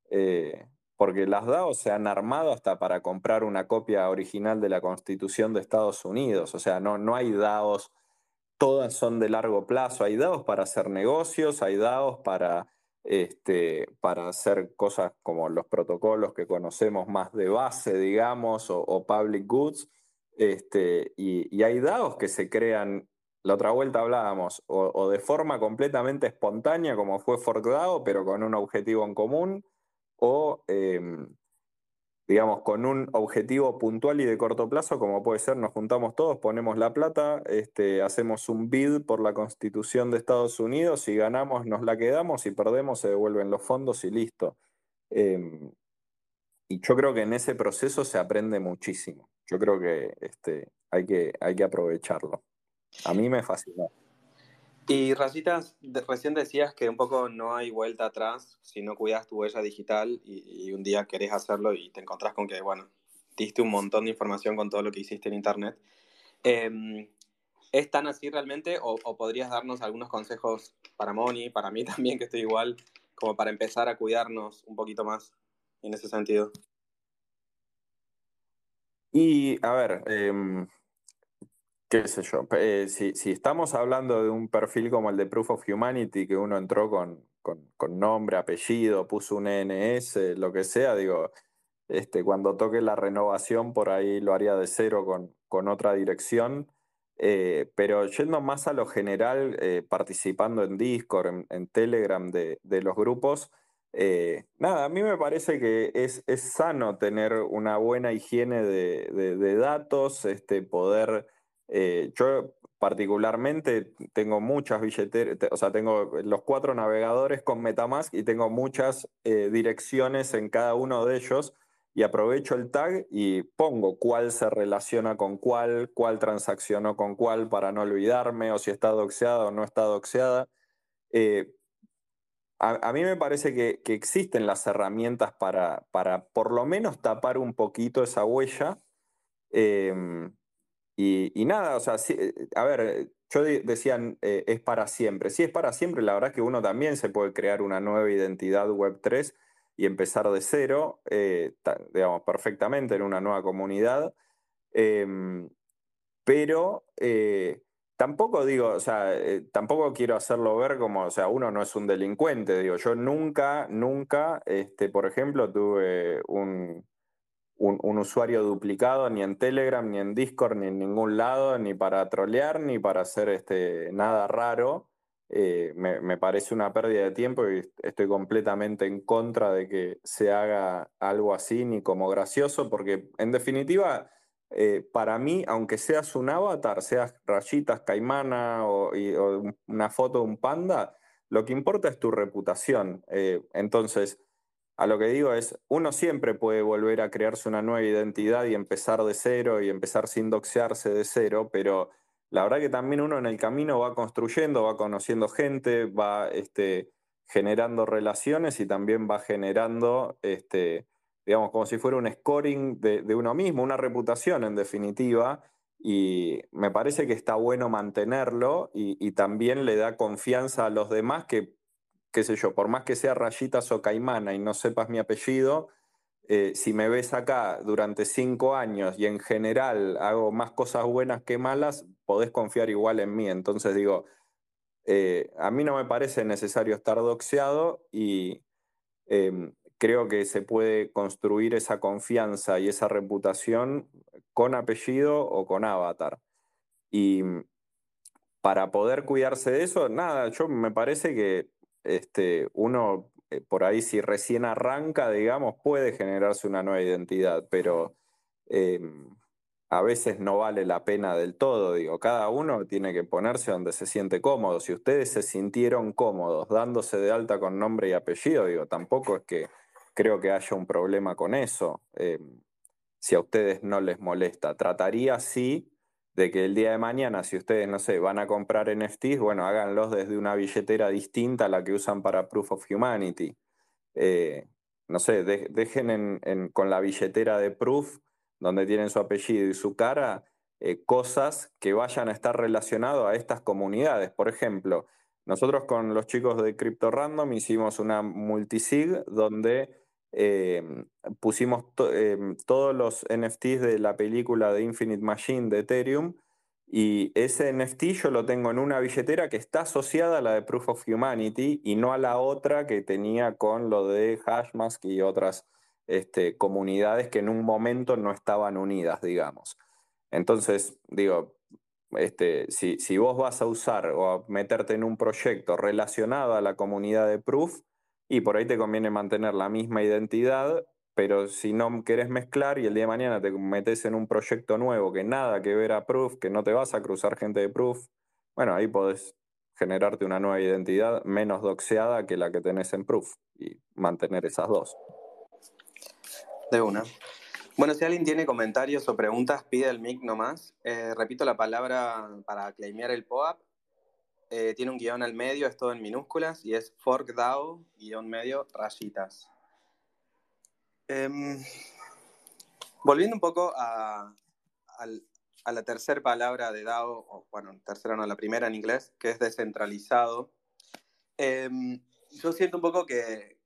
Eh, porque las DAO se han armado hasta para comprar una copia original de la Constitución de Estados Unidos, o sea, no, no hay DAOs, todas son de largo plazo, hay DAOs para hacer negocios, hay DAOs para este, para hacer cosas como los protocolos que conocemos más de base, digamos, o, public goods. Este, y, hay DAOs que se crean, la otra vuelta hablábamos, o, de forma completamente espontánea, como fue ForkDAO, pero con un objetivo en común, o em, digamos, con un objetivo puntual y de corto plazo, como puede ser, nos juntamos todos, ponemos la plata, este, hacemos un bid por la constitución de Estados Unidos, si ganamos nos la quedamos, si perdemos se devuelven los fondos y listo. Em, y yo creo que en ese proceso se aprende muchísimo. Yo creo que este, hay, que hay que aprovecharlo. A mí me fascinó. Y Rayitas, recién decías que un poco no hay vuelta atrás si no cuidas tu huella digital y, un día querés hacerlo y te encontrás con que, bueno, diste un montón de información con todo lo que hiciste en Internet. Em, ¿Es tan así realmente o, podrías darnos algunos consejos para Moni, para mí también, que estoy igual, como para empezar a cuidarnos un poquito más en ese sentido? Y, a ver, em, qué sé yo, eh, si, estamos hablando de un perfil como el de Proof of Humanity, que uno entró con, nombre, apellido, puso un ENS, lo que sea, digo, este, cuando toque la renovación por ahí lo haría de cero con, otra dirección. Eh, pero yendo más a lo general, eh, participando en Discord, en, Telegram de, los grupos, nada, a mí me parece que es, sano tener una buena higiene de, datos, este, poder eh, yo particularmente tengo muchas billeteras, o sea, tengo los cuatro navegadores con Metamask y tengo muchas eh, direcciones en cada uno de ellos y aprovecho el tag y pongo cuál se relaciona con cuál, cuál transaccionó con cuál para no olvidarme o si está doxeada o no está doxeada. Eh, a, mí me parece que, existen las herramientas para, para, por lo menos tapar un poquito esa huella. Em, y, nada, o sea, eh, a ver, yo decía, eh, es para siempre. Si es para siempre, la verdad que uno también se puede crear una nueva identidad Web3 y empezar de cero, eh, digamos, perfectamente en una nueva comunidad. Em, pero tampoco digo, o sea, tampoco quiero hacerlo ver como, o sea, uno no es un delincuente, digo, yo nunca, nunca, este, por ejemplo, tuve un un, usuario duplicado ni en Telegram, ni en Discord, ni en ningún lado, ni para trolear, ni para hacer este, nada raro. Eh, me, parece una pérdida de tiempo y estoy completamente en contra de que se haga algo así, ni como gracioso, porque en definitiva, eh, para mí, aunque seas un avatar, seas rayitas, caimana o, una foto de un panda, lo que importa es tu reputación. Eh, entonces, a lo que digo es, uno siempre puede volver a crearse una nueva identidad y empezar de cero y empezar sin doxearse de cero, pero la verdad que también uno en el camino va construyendo, va conociendo gente, va este, generando relaciones y también va generando, este, digamos, como si fuera un scoring de, uno mismo, una reputación en definitiva. Y me parece que está bueno mantenerlo y también le da confianza a los demás que qué sé yo, por más que sea rayitas o caimana y no sepas mi apellido, eh, si me ves acá durante cinco años y en general hago más cosas buenas que malas, podés confiar igual en mí. Entonces digo, eh, a mí no me parece necesario estar doxeado y em, creo que se puede construir esa confianza y esa reputación con apellido o con avatar. Y para poder cuidarse de eso, nada, yo me parece que este, uno eh, por ahí si recién arranca, digamos, puede generarse una nueva identidad, pero em, a veces no vale la pena del todo, digo, cada uno tiene que ponerse donde se siente cómodo. Si ustedes se sintieron cómodos dándose de alta con nombre y apellido, digo, tampoco es que creo que haya un problema con eso, em, si a ustedes no les molesta. Trataría sí de que el día de mañana, si ustedes, no sé, van a comprar NFTs, bueno, háganlos desde una billetera distinta a la que usan para Proof of Humanity. Eh, no sé, dejen con la billetera de Proof, donde tienen su apellido y su cara, eh, cosas que vayan a estar relacionadas a estas comunidades. Por ejemplo, nosotros con los chicos de Crypto Random hicimos una multisig donde Em, pusimos em, todos los NFTs de la película de Infinite Machine de Ethereum y ese NFT yo lo tengo en una billetera que está asociada a la de Proof of Humanity y no a la otra que tenía con lo de Hashmask y otras este, comunidades que en un momento no estaban unidas, digamos. Entonces, digo, este, si, si vos vas a usar o a meterte en un proyecto relacionado a la comunidad de Proof, y por ahí te conviene mantener la misma identidad, pero si no querés mezclar y el día de mañana te metes en un proyecto nuevo que nada que ver a Proof, que no te vas a cruzar gente de Proof, bueno, ahí podés generarte una nueva identidad menos doxeada que la que tenés en Proof y mantener esas dos. De una. Bueno, si alguien tiene comentarios o preguntas, pide el mic nomás. Eh, repito la palabra para claimear el POAP. Eh, tiene un guion al medio, es todo en minúsculas, y es forkDAO, guion medio, rayitas. Em, volviendo un poco a, la tercera palabra de DAO, o bueno, tercera no, la primera en inglés, que es descentralizado. Em, yo siento un poco que,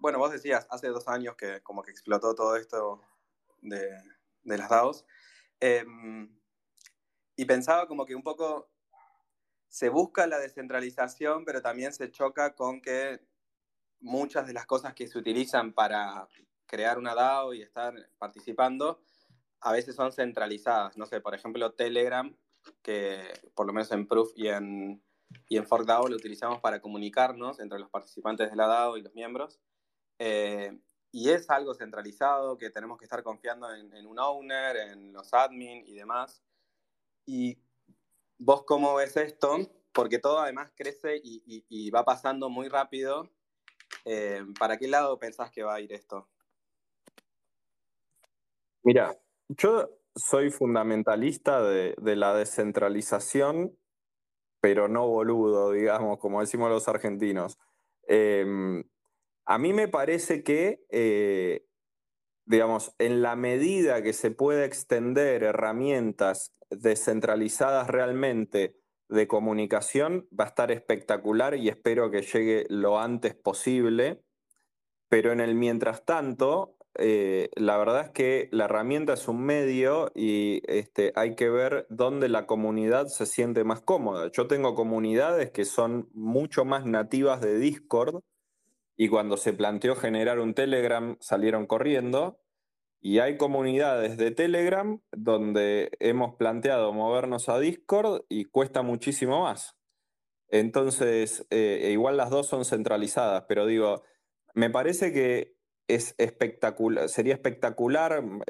bueno, vos decías hace dos años que como que explotó todo esto de, las DAOs, em, y pensaba como que un poco se busca la descentralización, pero también se choca con que muchas de las cosas que se utilizan para crear una DAO y estar participando, a veces son centralizadas. No sé, por ejemplo, Telegram, que por lo menos en Proof y en, y en lo utilizamos para comunicarnos entre los participantes de la DAO y los miembros. Eh, y es algo centralizado que tenemos que estar confiando en, un owner, en los admin y demás. ¿Y vos cómo ves esto? Porque todo además crece y, va pasando muy rápido. Eh, ¿Para qué lado pensás que va a ir esto? Mira, yo soy fundamentalista de, la descentralización, pero no boludo, digamos, como decimos los argentinos. Em, a mí me parece que, eh, digamos, en la medida que se puede extender herramientas descentralizadas realmente de comunicación, va a estar espectacular y espero que llegue lo antes posible. Pero en el mientras tanto, eh, la verdad es que la herramienta es un medio y este, hay que ver dónde la comunidad se siente más cómoda. Yo tengo comunidades que son mucho más nativas de Discord y cuando se planteó generar un Telegram salieron corriendo. Y hay comunidades de Telegram donde hemos planteado movernos a Discord y cuesta muchísimo más. Entonces, eh, igual las dos son centralizadas, pero digo, me parece que es espectacular, sería espectacular. Mm,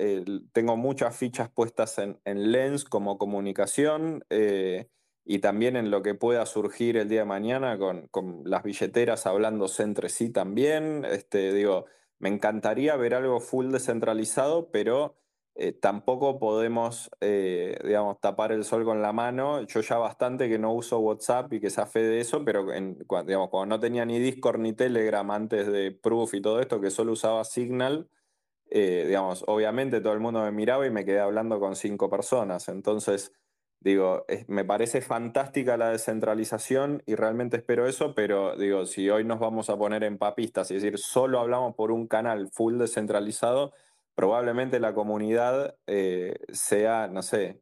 tengo muchas fichas puestas en, Lens como comunicación eh, y también en lo que pueda surgir el día de mañana con, las billeteras hablándose entre sí también. Este, digo, me encantaría ver algo full descentralizado, pero eh, tampoco podemos, eh, digamos, tapar el sol con la mano. Yo ya bastante que no uso WhatsApp y que fe de eso, pero digamos, cuando no tenía ni Discord ni Telegram antes de Proof y todo esto, que solo usaba Signal, eh, digamos, obviamente todo el mundo me miraba y me quedé hablando con cinco personas. Entonces, digo, me parece fantástica la descentralización y realmente espero eso, pero digo, si hoy nos vamos a poner en papistas y decir, solo hablamos por un canal full descentralizado, probablemente la comunidad eh, sea, no sé,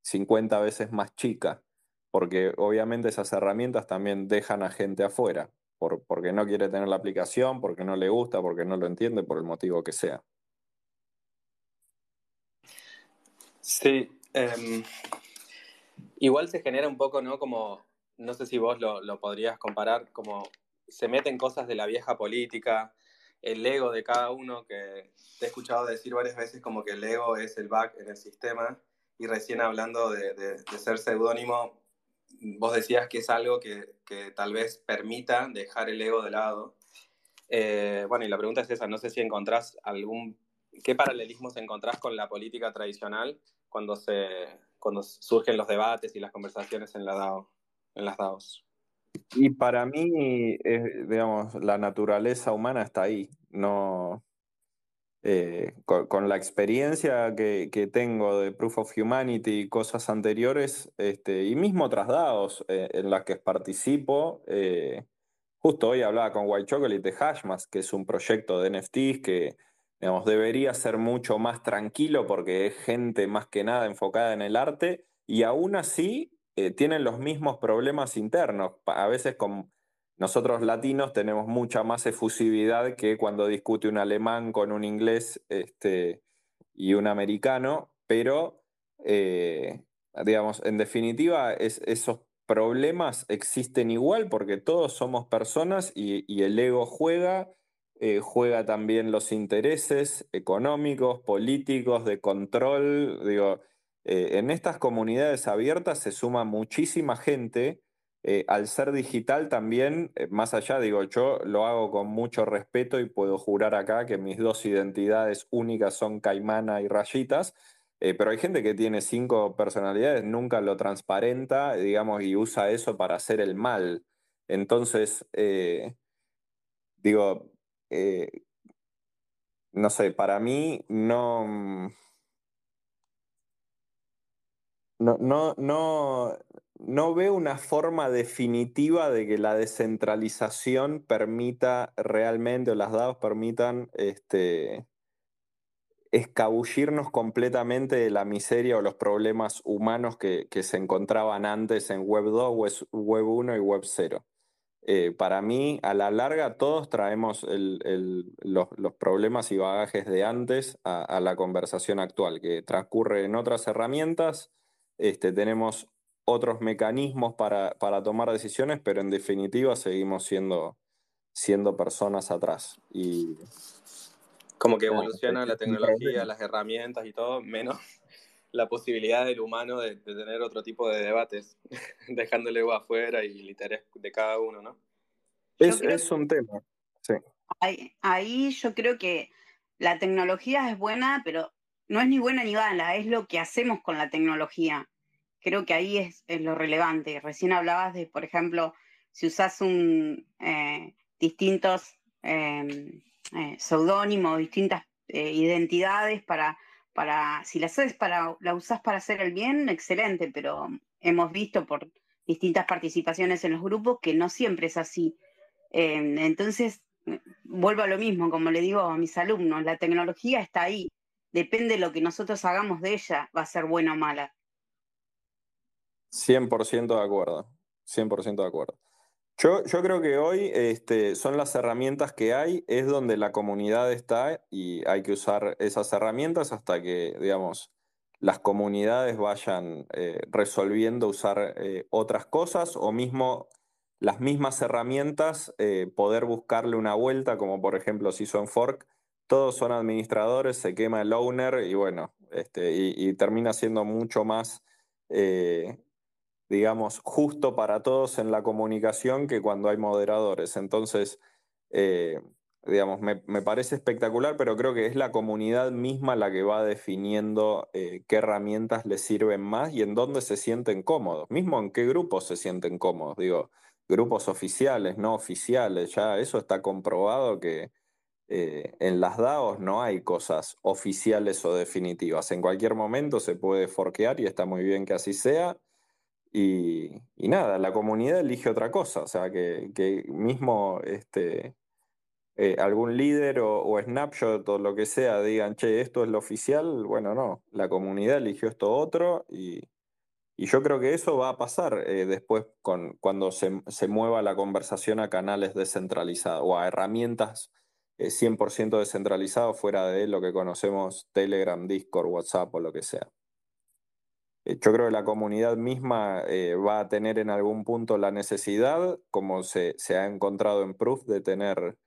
50 veces más chica, porque obviamente esas herramientas también dejan a gente afuera, por, porque no quiere tener la aplicación, porque no le gusta, porque no lo entiende, por el motivo que sea. Sí, em, igual se genera un poco, ¿no? Como, no sé si vos lo, podrías comparar, como se meten cosas de la vieja política, el ego de cada uno, que te he escuchado decir varias veces como que el ego es el back en el sistema, y recién hablando de, ser seudónimo, vos decías que es algo que, tal vez permita dejar el ego de lado. Eh, bueno, y la pregunta es esa, no sé si encontrás algún, ¿qué paralelismos encontrás con la política tradicional cuando, se, cuando surgen los debates y las conversaciones en, la DAO, en las DAOs? Y para mí, digamos, la naturaleza humana está ahí. No, eh, con, la experiencia que, tengo de Proof of Humanity y cosas anteriores, este, y mismo traslados eh, en las que participo, eh, justo hoy hablaba con White Chocolate de Hashmas, que es un proyecto de NFTs que digamos, debería ser mucho más tranquilo porque es gente más que nada enfocada en el arte, y aún así eh, tienen los mismos problemas internos. A veces con nosotros latinos tenemos mucha más efusividad que cuando discute un alemán con un inglés este, y un americano, pero eh, digamos, en definitiva, esos problemas existen igual porque todos somos personas y, el ego juega. Eh, juega también los intereses económicos, políticos, de control. Digo, eh, en estas comunidades abiertas se suma muchísima gente. Eh, al ser digital también, más allá, digo, yo lo hago con mucho respeto y puedo jurar acá que mis dos identidades únicas son Caimana y Rayitas, pero hay gente que tiene cinco personalidades, nunca lo transparenta, digamos, y usa eso para hacer el mal. Entonces, digo, eh, no sé, para mí no, no, no, no, veo una forma definitiva de que la descentralización permita realmente, o las DAOs permitan este, escabullirnos completamente de la miseria o los problemas humanos que, que se encontraban antes en Web 2, Web 1 y Web 0. Eh, para mí, a la larga, todos traemos los, problemas y bagajes de antes a, la conversación actual, que transcurre en otras herramientas. Este, tenemos otros mecanismos para, tomar decisiones, pero en definitiva seguimos siendo, siendo personas atrás. Y, Como que evoluciona la tecnología, las herramientas y todo, menos la posibilidad del humano de, tener otro tipo de debates, dejándole afuera y el interés de cada uno, ¿no? Es, un tema, sí. Ahí, yo creo que la tecnología es buena, pero no es ni buena ni mala, es lo que hacemos con la tecnología. Creo que ahí es, lo relevante. Recién hablabas de, por ejemplo, si usas un, eh, distintos em, eh, seudónimos, distintas eh, identidades para para, si la haces para, para hacer el bien, excelente, pero hemos visto por distintas participaciones en los grupos que no siempre es así. Em, entonces, vuelvo a lo mismo, como le digo a mis alumnos, la tecnología está ahí, depende de lo que nosotros hagamos de ella, va a ser buena o mala. 100% de acuerdo, 100% de acuerdo. Yo, creo que hoy este, son las herramientas que hay, es donde la comunidad está y hay que usar esas herramientas hasta que, digamos, las comunidades vayan eh, resolviendo usar eh, otras cosas o mismo las mismas herramientas, eh, poder buscarle una vuelta, como por ejemplo si son fork, todos son administradores, se quema el owner y bueno, este, y, termina siendo mucho más digamos, justo para todos en la comunicación que cuando hay moderadores. Entonces, eh, digamos, me, parece espectacular, pero creo que es la comunidad misma la que va definiendo eh, qué herramientas les sirven más y en dónde se sienten cómodos, mismo en qué grupos se sienten cómodos. Digo, grupos oficiales, no oficiales, ya eso está comprobado que eh, en las DAOs no hay cosas oficiales o definitivas. En cualquier momento se puede forquear y está muy bien que así sea y, nada, la comunidad elige otra cosa, o sea, que, mismo este, eh, algún líder o, Snapshot o lo que sea digan, che, esto es lo oficial, bueno, no, la comunidad eligió esto otro y, yo creo que eso va a pasar eh, después con, cuando se, se, mueva la conversación a canales descentralizados o a herramientas 100% eh, descentralizados fuera de lo que conocemos Telegram, Discord, WhatsApp o lo que sea. Eh, yo creo que la comunidad misma eh, va a tener en algún punto la necesidad, como se, ha encontrado en Proof, de tener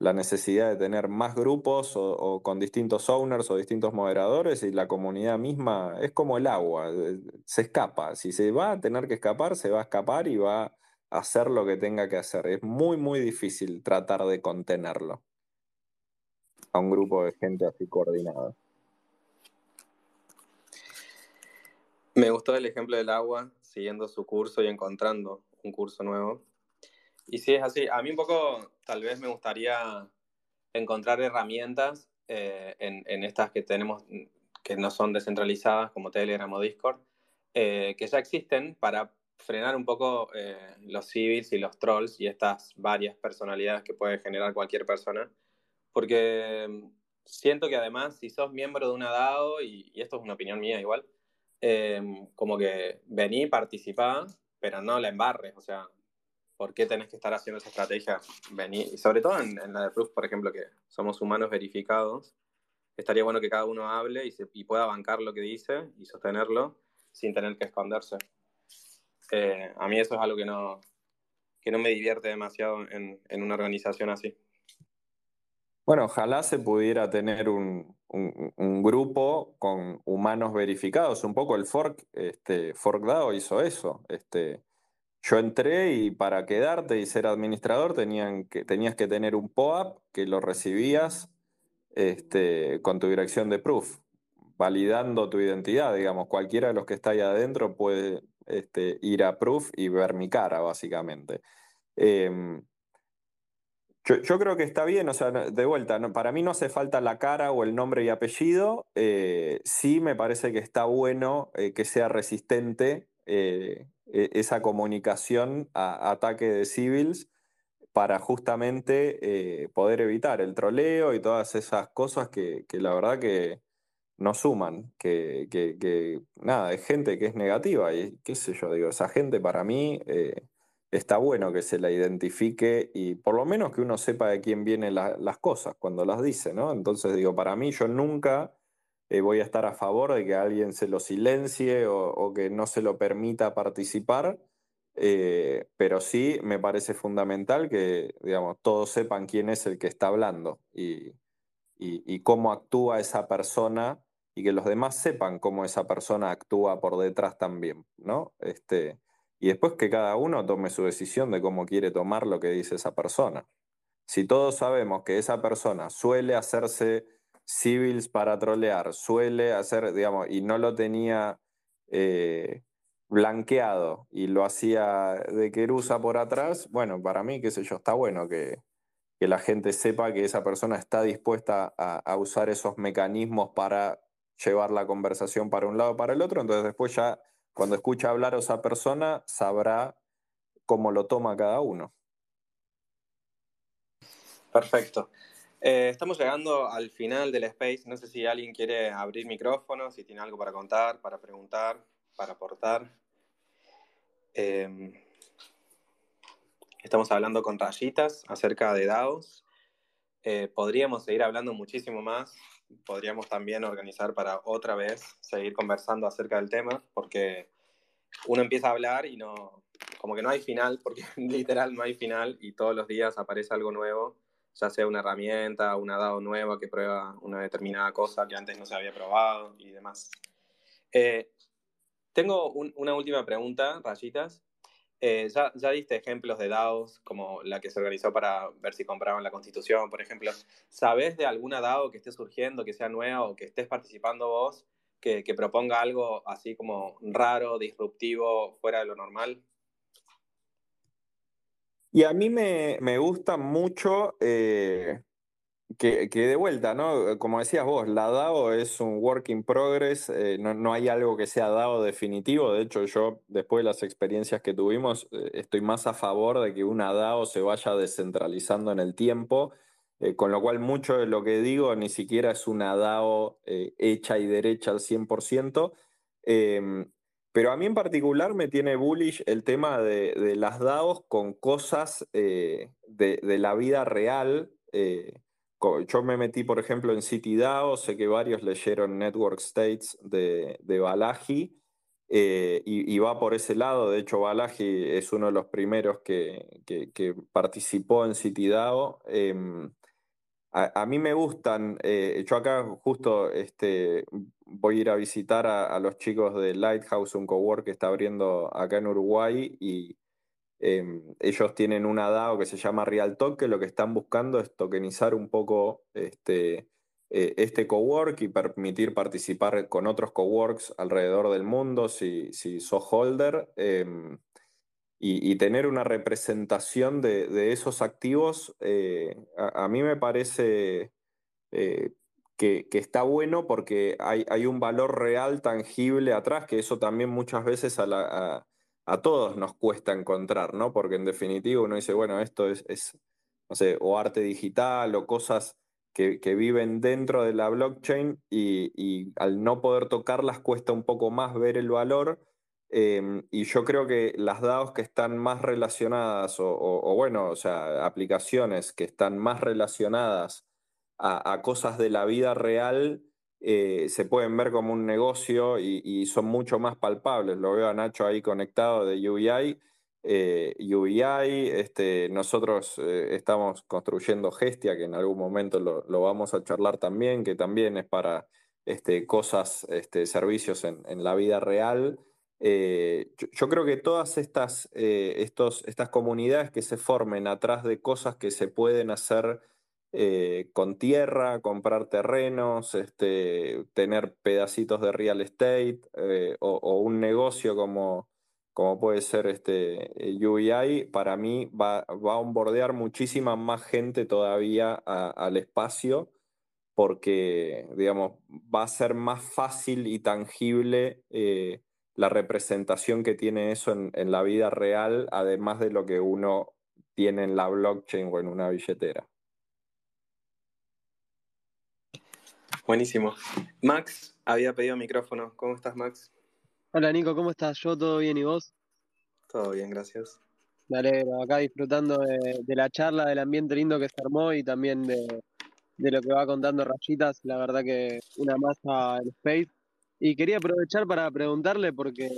la necesidad de tener más grupos o, con distintos owners o distintos moderadores y la comunidad misma es como el agua, eh, se escapa. Si se va a tener que escapar, se va a escapar y va a hacer lo que tenga que hacer. Es muy, muy difícil tratar de contenerlo a un grupo de gente así coordinada. Me gustó el ejemplo del agua, siguiendo su curso y encontrando un curso nuevo. Y sí, es así. A mí un poco, tal vez me gustaría encontrar herramientas eh, en, estas que tenemos, que no son descentralizadas, como Telegram o Discord, eh, que ya existen para frenar un poco eh, los civils y los trolls y estas varias personalidades que puede generar cualquier persona. Porque mm, siento que además, si sos miembro de una DAO, y esto es una opinión mía igual, Em, como que vení, participá, pero no la embarres, o sea, ¿por qué tenés que estar haciendo esa estrategia? Vení, y sobre todo en, la de Proof, por ejemplo, que somos humanos verificados, estaría bueno que cada uno hable y, se, pueda bancar lo que dice y sostenerlo sin tener que esconderse. Eh, a mí eso es algo que no, que no me divierte demasiado en, en una organización así. Bueno, ojalá se pudiera tener un, grupo con humanos verificados. Un poco el fork, este, hizo eso. Este, yo entré y para quedarte y ser administrador tenían que, tenías que tener un POAP que lo recibías este, con tu dirección de proof, validando tu identidad, digamos. Cualquiera de los que está ahí adentro puede este, ir a proof y ver mi cara, básicamente. Em, yo, creo que está bien, o sea, de vuelta, para mí no hace falta la cara o el nombre y apellido, eh, sí me parece que está bueno eh, que sea resistente eh, e, esa comunicación a, ataque de civils para justamente poder evitar el troleo y todas esas cosas que, la verdad que no suman, que, que, nada, es gente que es negativa y qué sé yo, digo, esa gente para mí está bueno que se la identifique y por lo menos que uno sepa de quién vienen las cosas cuando las dice, ¿no? Entonces digo, para mí yo nunca eh, voy a estar a favor de que alguien se lo silencie o, que no se lo permita participar, eh, pero sí me parece fundamental que, digamos, todos sepan quién es el que está hablando y, y cómo actúa esa persona y que los demás sepan cómo esa persona actúa por detrás también, ¿no? Este, y después que cada uno tome su decisión de cómo quiere tomar lo que dice esa persona. Si todos sabemos que esa persona suele hacerse civils para trolear, suele hacer, digamos, y no lo tenía eh, blanqueado y lo hacía de querusa por atrás, bueno, para mí, qué sé yo, está bueno que, la gente sepa que esa persona está dispuesta a, a, usar esos mecanismos para llevar la conversación para un lado para el otro, entonces después ya cuando escucha hablar a esa persona, sabrá cómo lo toma cada uno. Perfecto. Eh, estamos llegando al final del space. No sé si alguien quiere abrir micrófono, si tiene algo para contar, para preguntar, para aportar. Eh, estamos hablando con rayitas acerca de DAOs. Eh, podríamos seguir hablando muchísimo más, podríamos también organizar para otra vez seguir conversando acerca del tema, porque uno empieza a hablar y no, como que no hay final, porque literal no hay final y todos los días aparece algo nuevo, ya sea una herramienta, una DAO nueva que prueba una determinada cosa que antes no se había probado y demás. Eh, tengo una última pregunta, rayitas. Eh, ya, ya, diste ejemplos de DAOs como la que se organizó para ver si compraban la constitución, por ejemplo. ¿Sabes de alguna DAO que esté surgiendo, que sea nueva o que estés participando vos, que, proponga algo así como raro, disruptivo, fuera de lo normal? Y a mí me, gusta mucho eh, que, de vuelta, ¿no? Como decías vos, la DAO es un work in progress, eh, no, hay algo que sea DAO definitivo, de hecho yo después de las experiencias que tuvimos eh, estoy más a favor de que una DAO se vaya descentralizando en el tiempo, eh, con lo cual mucho de lo que digo ni siquiera es una DAO hecha y derecha al 100%, em, pero a mí en particular me tiene bullish el tema de, las DAOs con cosas de, la vida real yo me metí, por ejemplo, en CityDAO, sé que varios leyeron Network States de, de Balaji, eh, y, va por ese lado. De hecho, Balaji es uno de los primeros que, participó en CityDAO. Em, a, mí me gustan, eh, yo acá justo este, voy a ir a visitar a, los chicos de Lighthouse, un cowork que está abriendo acá en Uruguay, Em, ellos tienen una DAO que se llama RealTalk, que lo que están buscando es tokenizar un poco este, eh, este cowork y permitir participar con otros coworks alrededor del mundo si, si sos holder em, y, tener una representación de, esos activos. Eh, a, mí me parece eh, que, está bueno porque hay, un valor real, tangible atrás, que eso también muchas veces a la a todos nos cuesta encontrar, ¿no? Porque en definitiva uno dice, bueno, esto es, no sé, o arte digital o cosas que, viven dentro de la blockchain y, al no poder tocarlas cuesta un poco más ver el valor. Em, y yo creo que las DAOs que están más relacionadas, o, bueno, o sea, aplicaciones que están más relacionadas a, a cosas de la vida real, eh, se pueden ver como un negocio y, son mucho más palpables. Lo veo a Nacho ahí conectado de UBI eh, este, nosotros eh, estamos construyendo Gestia, que en algún momento lo, vamos a charlar también, que también es para este, cosas, este, servicios en, la vida real. Eh, yo, creo que todas estas, estos, estas comunidades que se formen atrás de cosas que se pueden hacer con tierra, comprar terrenos, este, tener pedacitos de real estate o, un negocio como, como puede ser este UBI, para mí va, a onboardear muchísima más gente todavía al espacio porque, digamos, va a ser más fácil y tangible eh, la representación que tiene eso en, la vida real, además de lo que uno tiene en la blockchain o en una billetera. Buenísimo. Max había pedido micrófono. ¿Cómo estás, Max? Hola Nico, ¿cómo estás? Yo todo bien y vos? Todo bien, gracias. Me alegro, acá disfrutando de, la charla, del ambiente lindo que se armó y también de, lo que va contando Rayitas, la verdad que una masa en Space. Y quería aprovechar para preguntarle, porque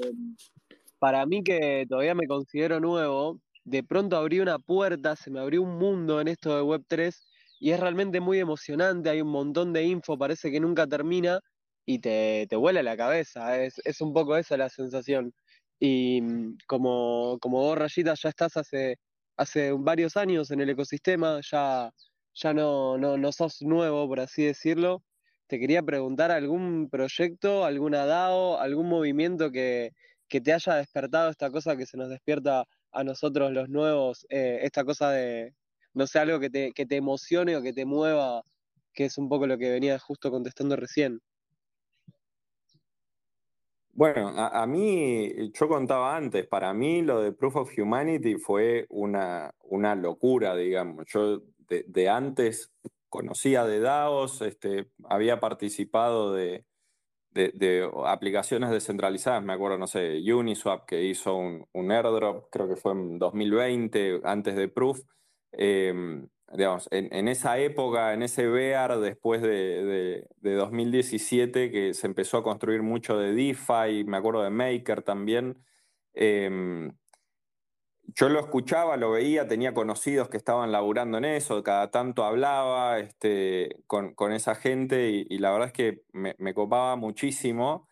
para mí que todavía me considero nuevo, de pronto abrí una puerta, se me abrió un mundo en esto de Web3 y es realmente muy emocionante, hay un montón de info, parece que nunca termina y te, te vuela la cabeza, es, es un poco esa la sensación. Y mm, como, como vos, Rayita, ya estás hace, hace varios años en el ecosistema, ya, ya no, no, no sos nuevo, por así decirlo, te quería preguntar algún proyecto, alguna DAO, algún movimiento que, que te haya despertado esta cosa que se nos despierta a nosotros los nuevos, eh, esta cosa de, no sé, algo que te, que te emocione o que te mueva, que es un poco lo que venía justo contestando recién. Bueno, a, mí, yo contaba antes, para mí lo de Proof of Humanity fue una, una locura, digamos. Yo de, antes conocía de DAOs, este, había participado de, de, aplicaciones descentralizadas, me acuerdo, no sé, Uniswap que hizo un, un airdrop, creo que fue en 2020, antes de Proof. Em, digamos, en, esa época, en ese BEAR, después de, 2017, que se empezó a construir mucho de DeFi, me acuerdo de Maker también, em, yo lo escuchaba, lo veía, tenía conocidos que estaban laburando en eso, cada tanto hablaba este, con, esa gente y, la verdad es que me copaba muchísimo.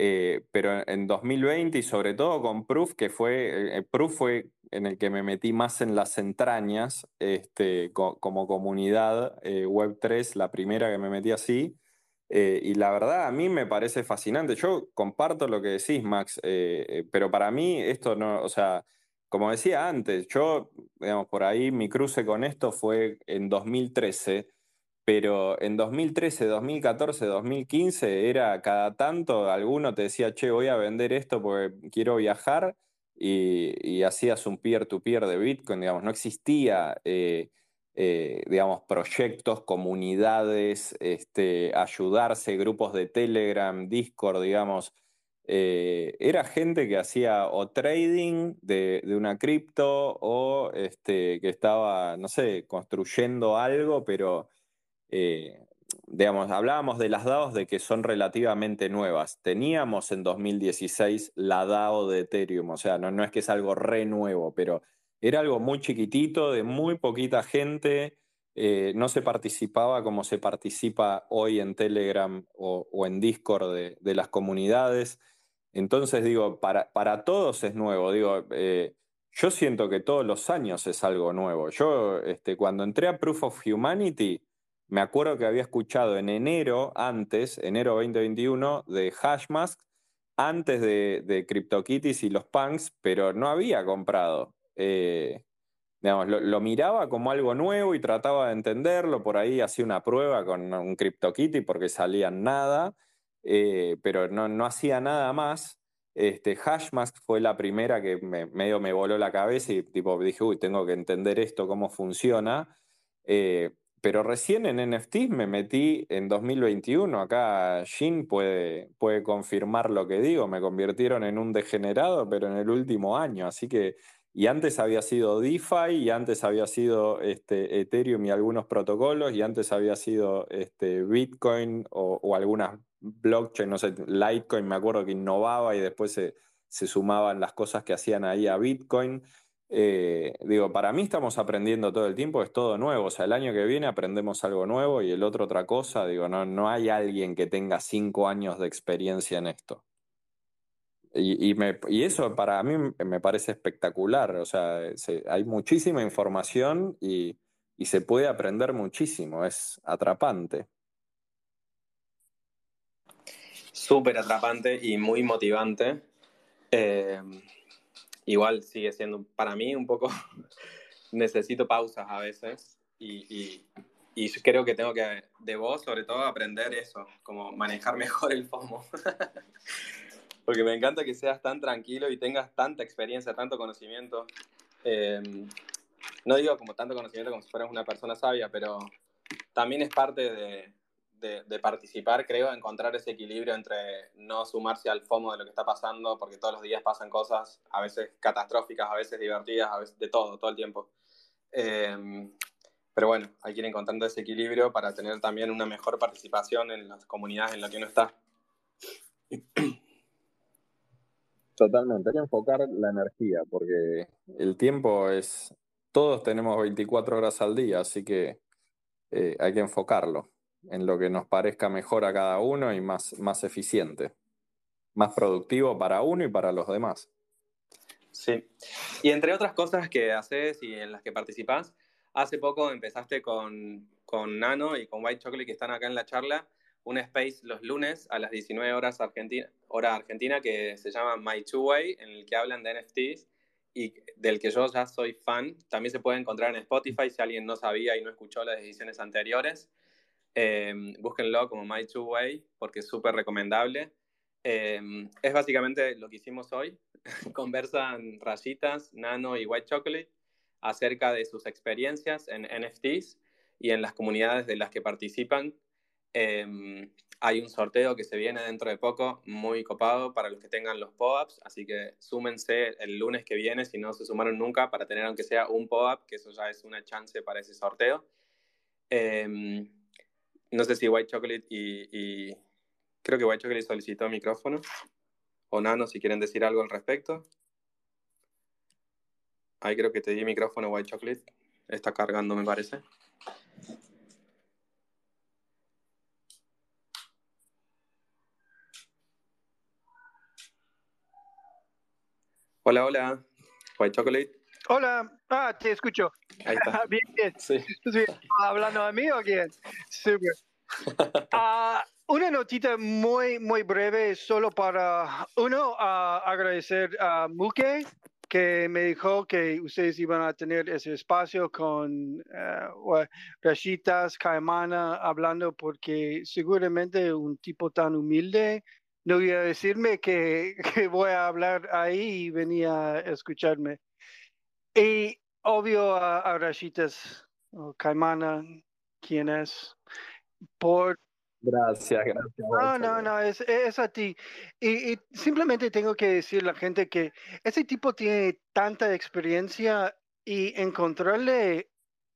Eh, pero en 2020 y sobre todo con Proof, que fue, eh, Proof fue en el que me metí más en las entrañas este, como comunidad eh, Web3, la primera que me metí así. y la verdad a mí me parece fascinante. Yo comparto lo que decís, Max, pero para mí esto no, o sea, como decía antes, yo, digamos, por ahí mi cruce con esto fue en 2013 pero en 2013, 2014, 2015 era cada tanto, alguno te decía, che, voy a vender esto porque quiero viajar y, hacías un peer-to-peer de Bitcoin, digamos, no existía, eh, eh, digamos, proyectos, comunidades, este, ayudarse, grupos de Telegram, Discord, digamos. Eh, era gente que hacía o trading de, una cripto o este, que estaba, no sé, construyendo algo, pero digamos, hablábamos de las DAOs de que son relativamente nuevas. Teníamos en 2016 la DAO de Ethereum, o sea, no, no es que es algo re nuevo, pero era algo muy chiquitito, de muy poquita gente. Eh, no se participaba como se participa hoy en Telegram o, en Discord de, las comunidades. Entonces, digo, para, para todos es nuevo. Digo, eh, yo siento que todos los años es algo nuevo. Yo, este, cuando entré a Proof of Humanity, me acuerdo que había escuchado en enero, antes, enero 2021, de Hashmask, antes de, de CryptoKitties y los punks, pero no había comprado. Eh, digamos, lo, miraba como algo nuevo y trataba de entenderlo. Por ahí hacía una prueba con un CryptoKitty porque salían nada, eh, pero no, hacía nada más. Este, Hashmask fue la primera que medio me voló la cabeza y tipo dije, uy, tengo que entender esto, cómo funciona. Eh, pero recién en NFT me metí en 2021. Acá Jin puede, puede confirmar lo que digo. Me convirtieron en un degenerado, pero en el último año. Así que, y antes había sido DeFi, y antes había sido este, Ethereum y algunos protocolos, y antes había sido este, Bitcoin o, algunas blockchain, no sé, Litecoin, me acuerdo que innovaba y después se sumaban las cosas que hacían ahí a Bitcoin. Eh, digo, para mí estamos aprendiendo todo el tiempo, es todo nuevo. O sea, el año que viene aprendemos algo nuevo y el otro otra cosa. Digo, no, no hay alguien que tenga cinco años de experiencia en esto. Y, y, eso para mí me parece espectacular. O sea, hay muchísima información y, y se puede aprender muchísimo. Es atrapante. Súper atrapante y muy motivante. Eh, igual sigue siendo para mí un poco, necesito pausas a veces y, y, creo que tengo que, de vos sobre todo, aprender eso, como manejar mejor el FOMO. Porque me encanta que seas tan tranquilo y tengas tanta experiencia, tanto conocimiento. Eh, no digo como tanto conocimiento como si fueras una persona sabia, pero también es parte de, de, participar, creo, encontrar ese equilibrio entre no sumarse al FOMO de lo que está pasando, porque todos los días pasan cosas, a veces catastróficas, a veces divertidas, a veces de todo, todo el tiempo. Em, pero bueno, hay que ir encontrando ese equilibrio para tener también una mejor participación en las comunidades en las que uno está. Totalmente, hay que enfocar la energía, porque el tiempo es, todos tenemos 24 horas al día, así que eh, hay que enfocarlo en lo que nos parezca mejor a cada uno y más, más eficiente, más productivo para uno y para los demás. Sí, y entre otras cosas que haces y en las que participas, hace poco empezaste con, con Nano y con White Chocolate que están acá en la charla, un space los lunes a las 19 horas argentina, hora argentina que se llama My Two Way, en el que hablan de NFTs y del que yo ya soy fan. También se puede encontrar en Spotify si alguien no sabía y no escuchó las ediciones anteriores. Eh, búsquenlo como My Two Way porque es súper recomendable. Eh, es básicamente lo que hicimos hoy. Conversan Rayitas, Nano y White Chocolate acerca de sus experiencias en NFTs y en las comunidades de las que participan. Eh, hay un sorteo que se viene dentro de poco, muy copado para los que tengan los POAPs, así que súmense el lunes que viene si no se sumaron nunca para tener aunque sea un POAP, que eso ya es una chance para ese sorteo. No sé si White Chocolate y, Creo que White Chocolate solicitó micrófono. O Nano, si quieren decir algo al respecto. Ahí creo que te di micrófono, White Chocolate. Está cargando, me parece. Hola, hola. White Chocolate. Hola. Ah, te escucho. Ahí está. bien, bien. Sí. ¿Hablando a mí o quién? Súper. Ah, una notita muy, muy breve, solo para, uno, agradecer a Muke, que me dijo que ustedes iban a tener ese espacio con uh, Rashitas, Caimana, hablando, porque seguramente un tipo tan humilde no iba a decirme que, que voy a hablar ahí y venía a escucharme. Y obvio a, a o Caimana, quién es, por... Gracias, gracias. No, no, no, es, es a ti. Y, simplemente tengo que decir a la gente que ese tipo tiene tanta experiencia y encontrarle,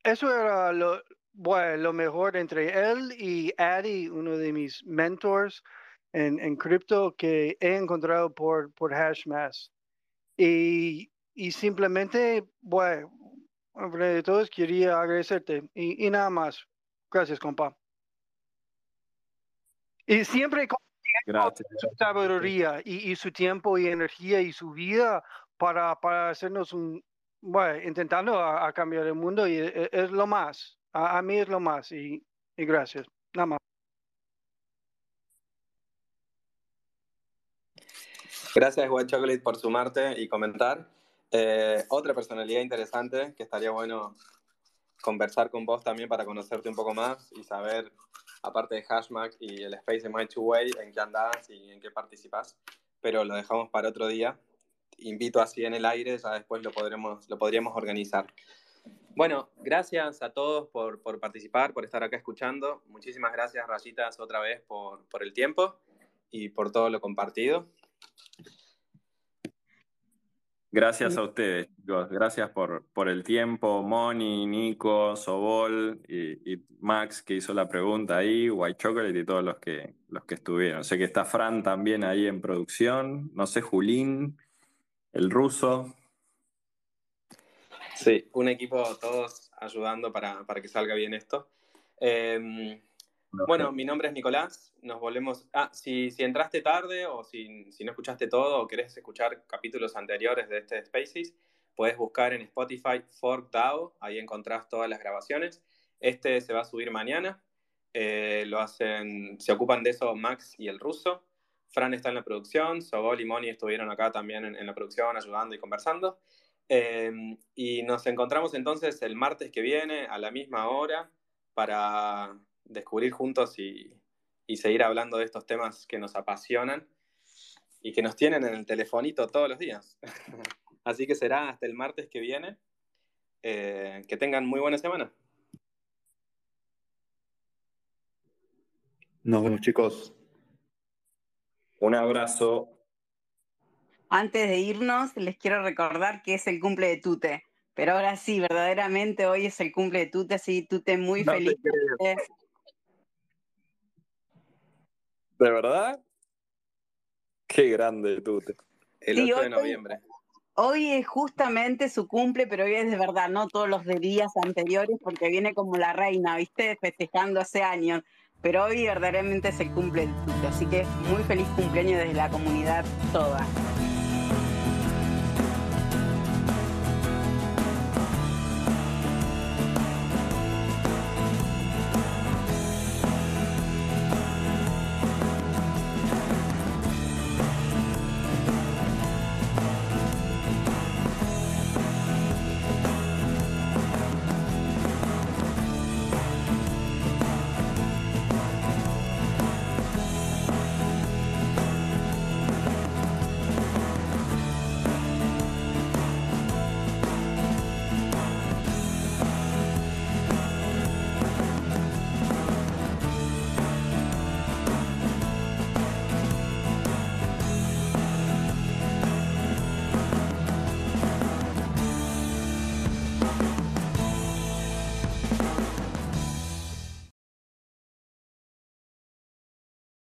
eso era lo, bueno, lo mejor entre él y Addy, uno de mis mentors en, en cripto que he encontrado por, por Hashmass. Y, y simplemente, bueno, de todos quería agradecerte y, y nada más. Gracias, compa. Y siempre con su sabiduría y, su tiempo y energía y su vida para, para hacernos un, bueno, intentando a, cambiar el mundo y e, es, lo más, a, mí es lo más y, y gracias, nada más. Gracias, White Chocolate, por sumarte y comentar. Eh, otra personalidad interesante que estaría bueno conversar con vos también para conocerte un poco más y saber, aparte de Hashmack y el Space My Two Way, en qué andás y en qué participás. Pero lo dejamos para otro día. Invito así en el aire, ya después lo, podremos, lo podríamos organizar. Bueno, gracias a todos por, por, participar, por estar acá escuchando. Muchísimas gracias, Rayitas, otra vez por, por el tiempo y por todo lo compartido. Gracias a ustedes, chicos. Gracias por, por el tiempo. Moni, Nico, Sobol y, Max que hizo la pregunta ahí, White Chocolate y todos los que, los que estuvieron. Sé que está Fran también ahí en producción. No sé, Julín. el ruso. Sí, un equipo todos ayudando para, que salga bien esto. Em, bueno, mi nombre es Nicolás. Nos volvemos. Ah, si, si entraste tarde o si, si, no escuchaste todo o querés escuchar capítulos anteriores de este Spaces, puedes buscar en Spotify ForkDAO. Ahí encontrás todas las grabaciones. Este se va a subir mañana. Eh, lo hacen, se ocupan de eso Max y el ruso. Fran está en la producción, Sobol y Moni estuvieron acá también en, la producción ayudando y conversando. Em, y nos encontramos entonces el martes que viene a la misma hora para descubrir juntos y, y seguir hablando de estos temas que nos apasionan y que nos tienen en el telefonito todos los días. Así que será hasta el martes que viene. Eh, que tengan muy buena semana. Nos vemos, chicos. Un abrazo. Antes de irnos, les quiero recordar que es el cumple de Tute. Pero ahora sí, verdaderamente hoy es el cumple de Tute, así Tute muy feliz. ¿De verdad? Qué grande Tute. El 8 de noviembre. Hoy, es justamente su cumple, pero hoy es de verdad, no todos los de días anteriores, porque viene como la reina, ¿viste? Festejando hace años pero hoy verdaderamente es el cumple así que muy feliz cumpleaños desde la comunidad toda.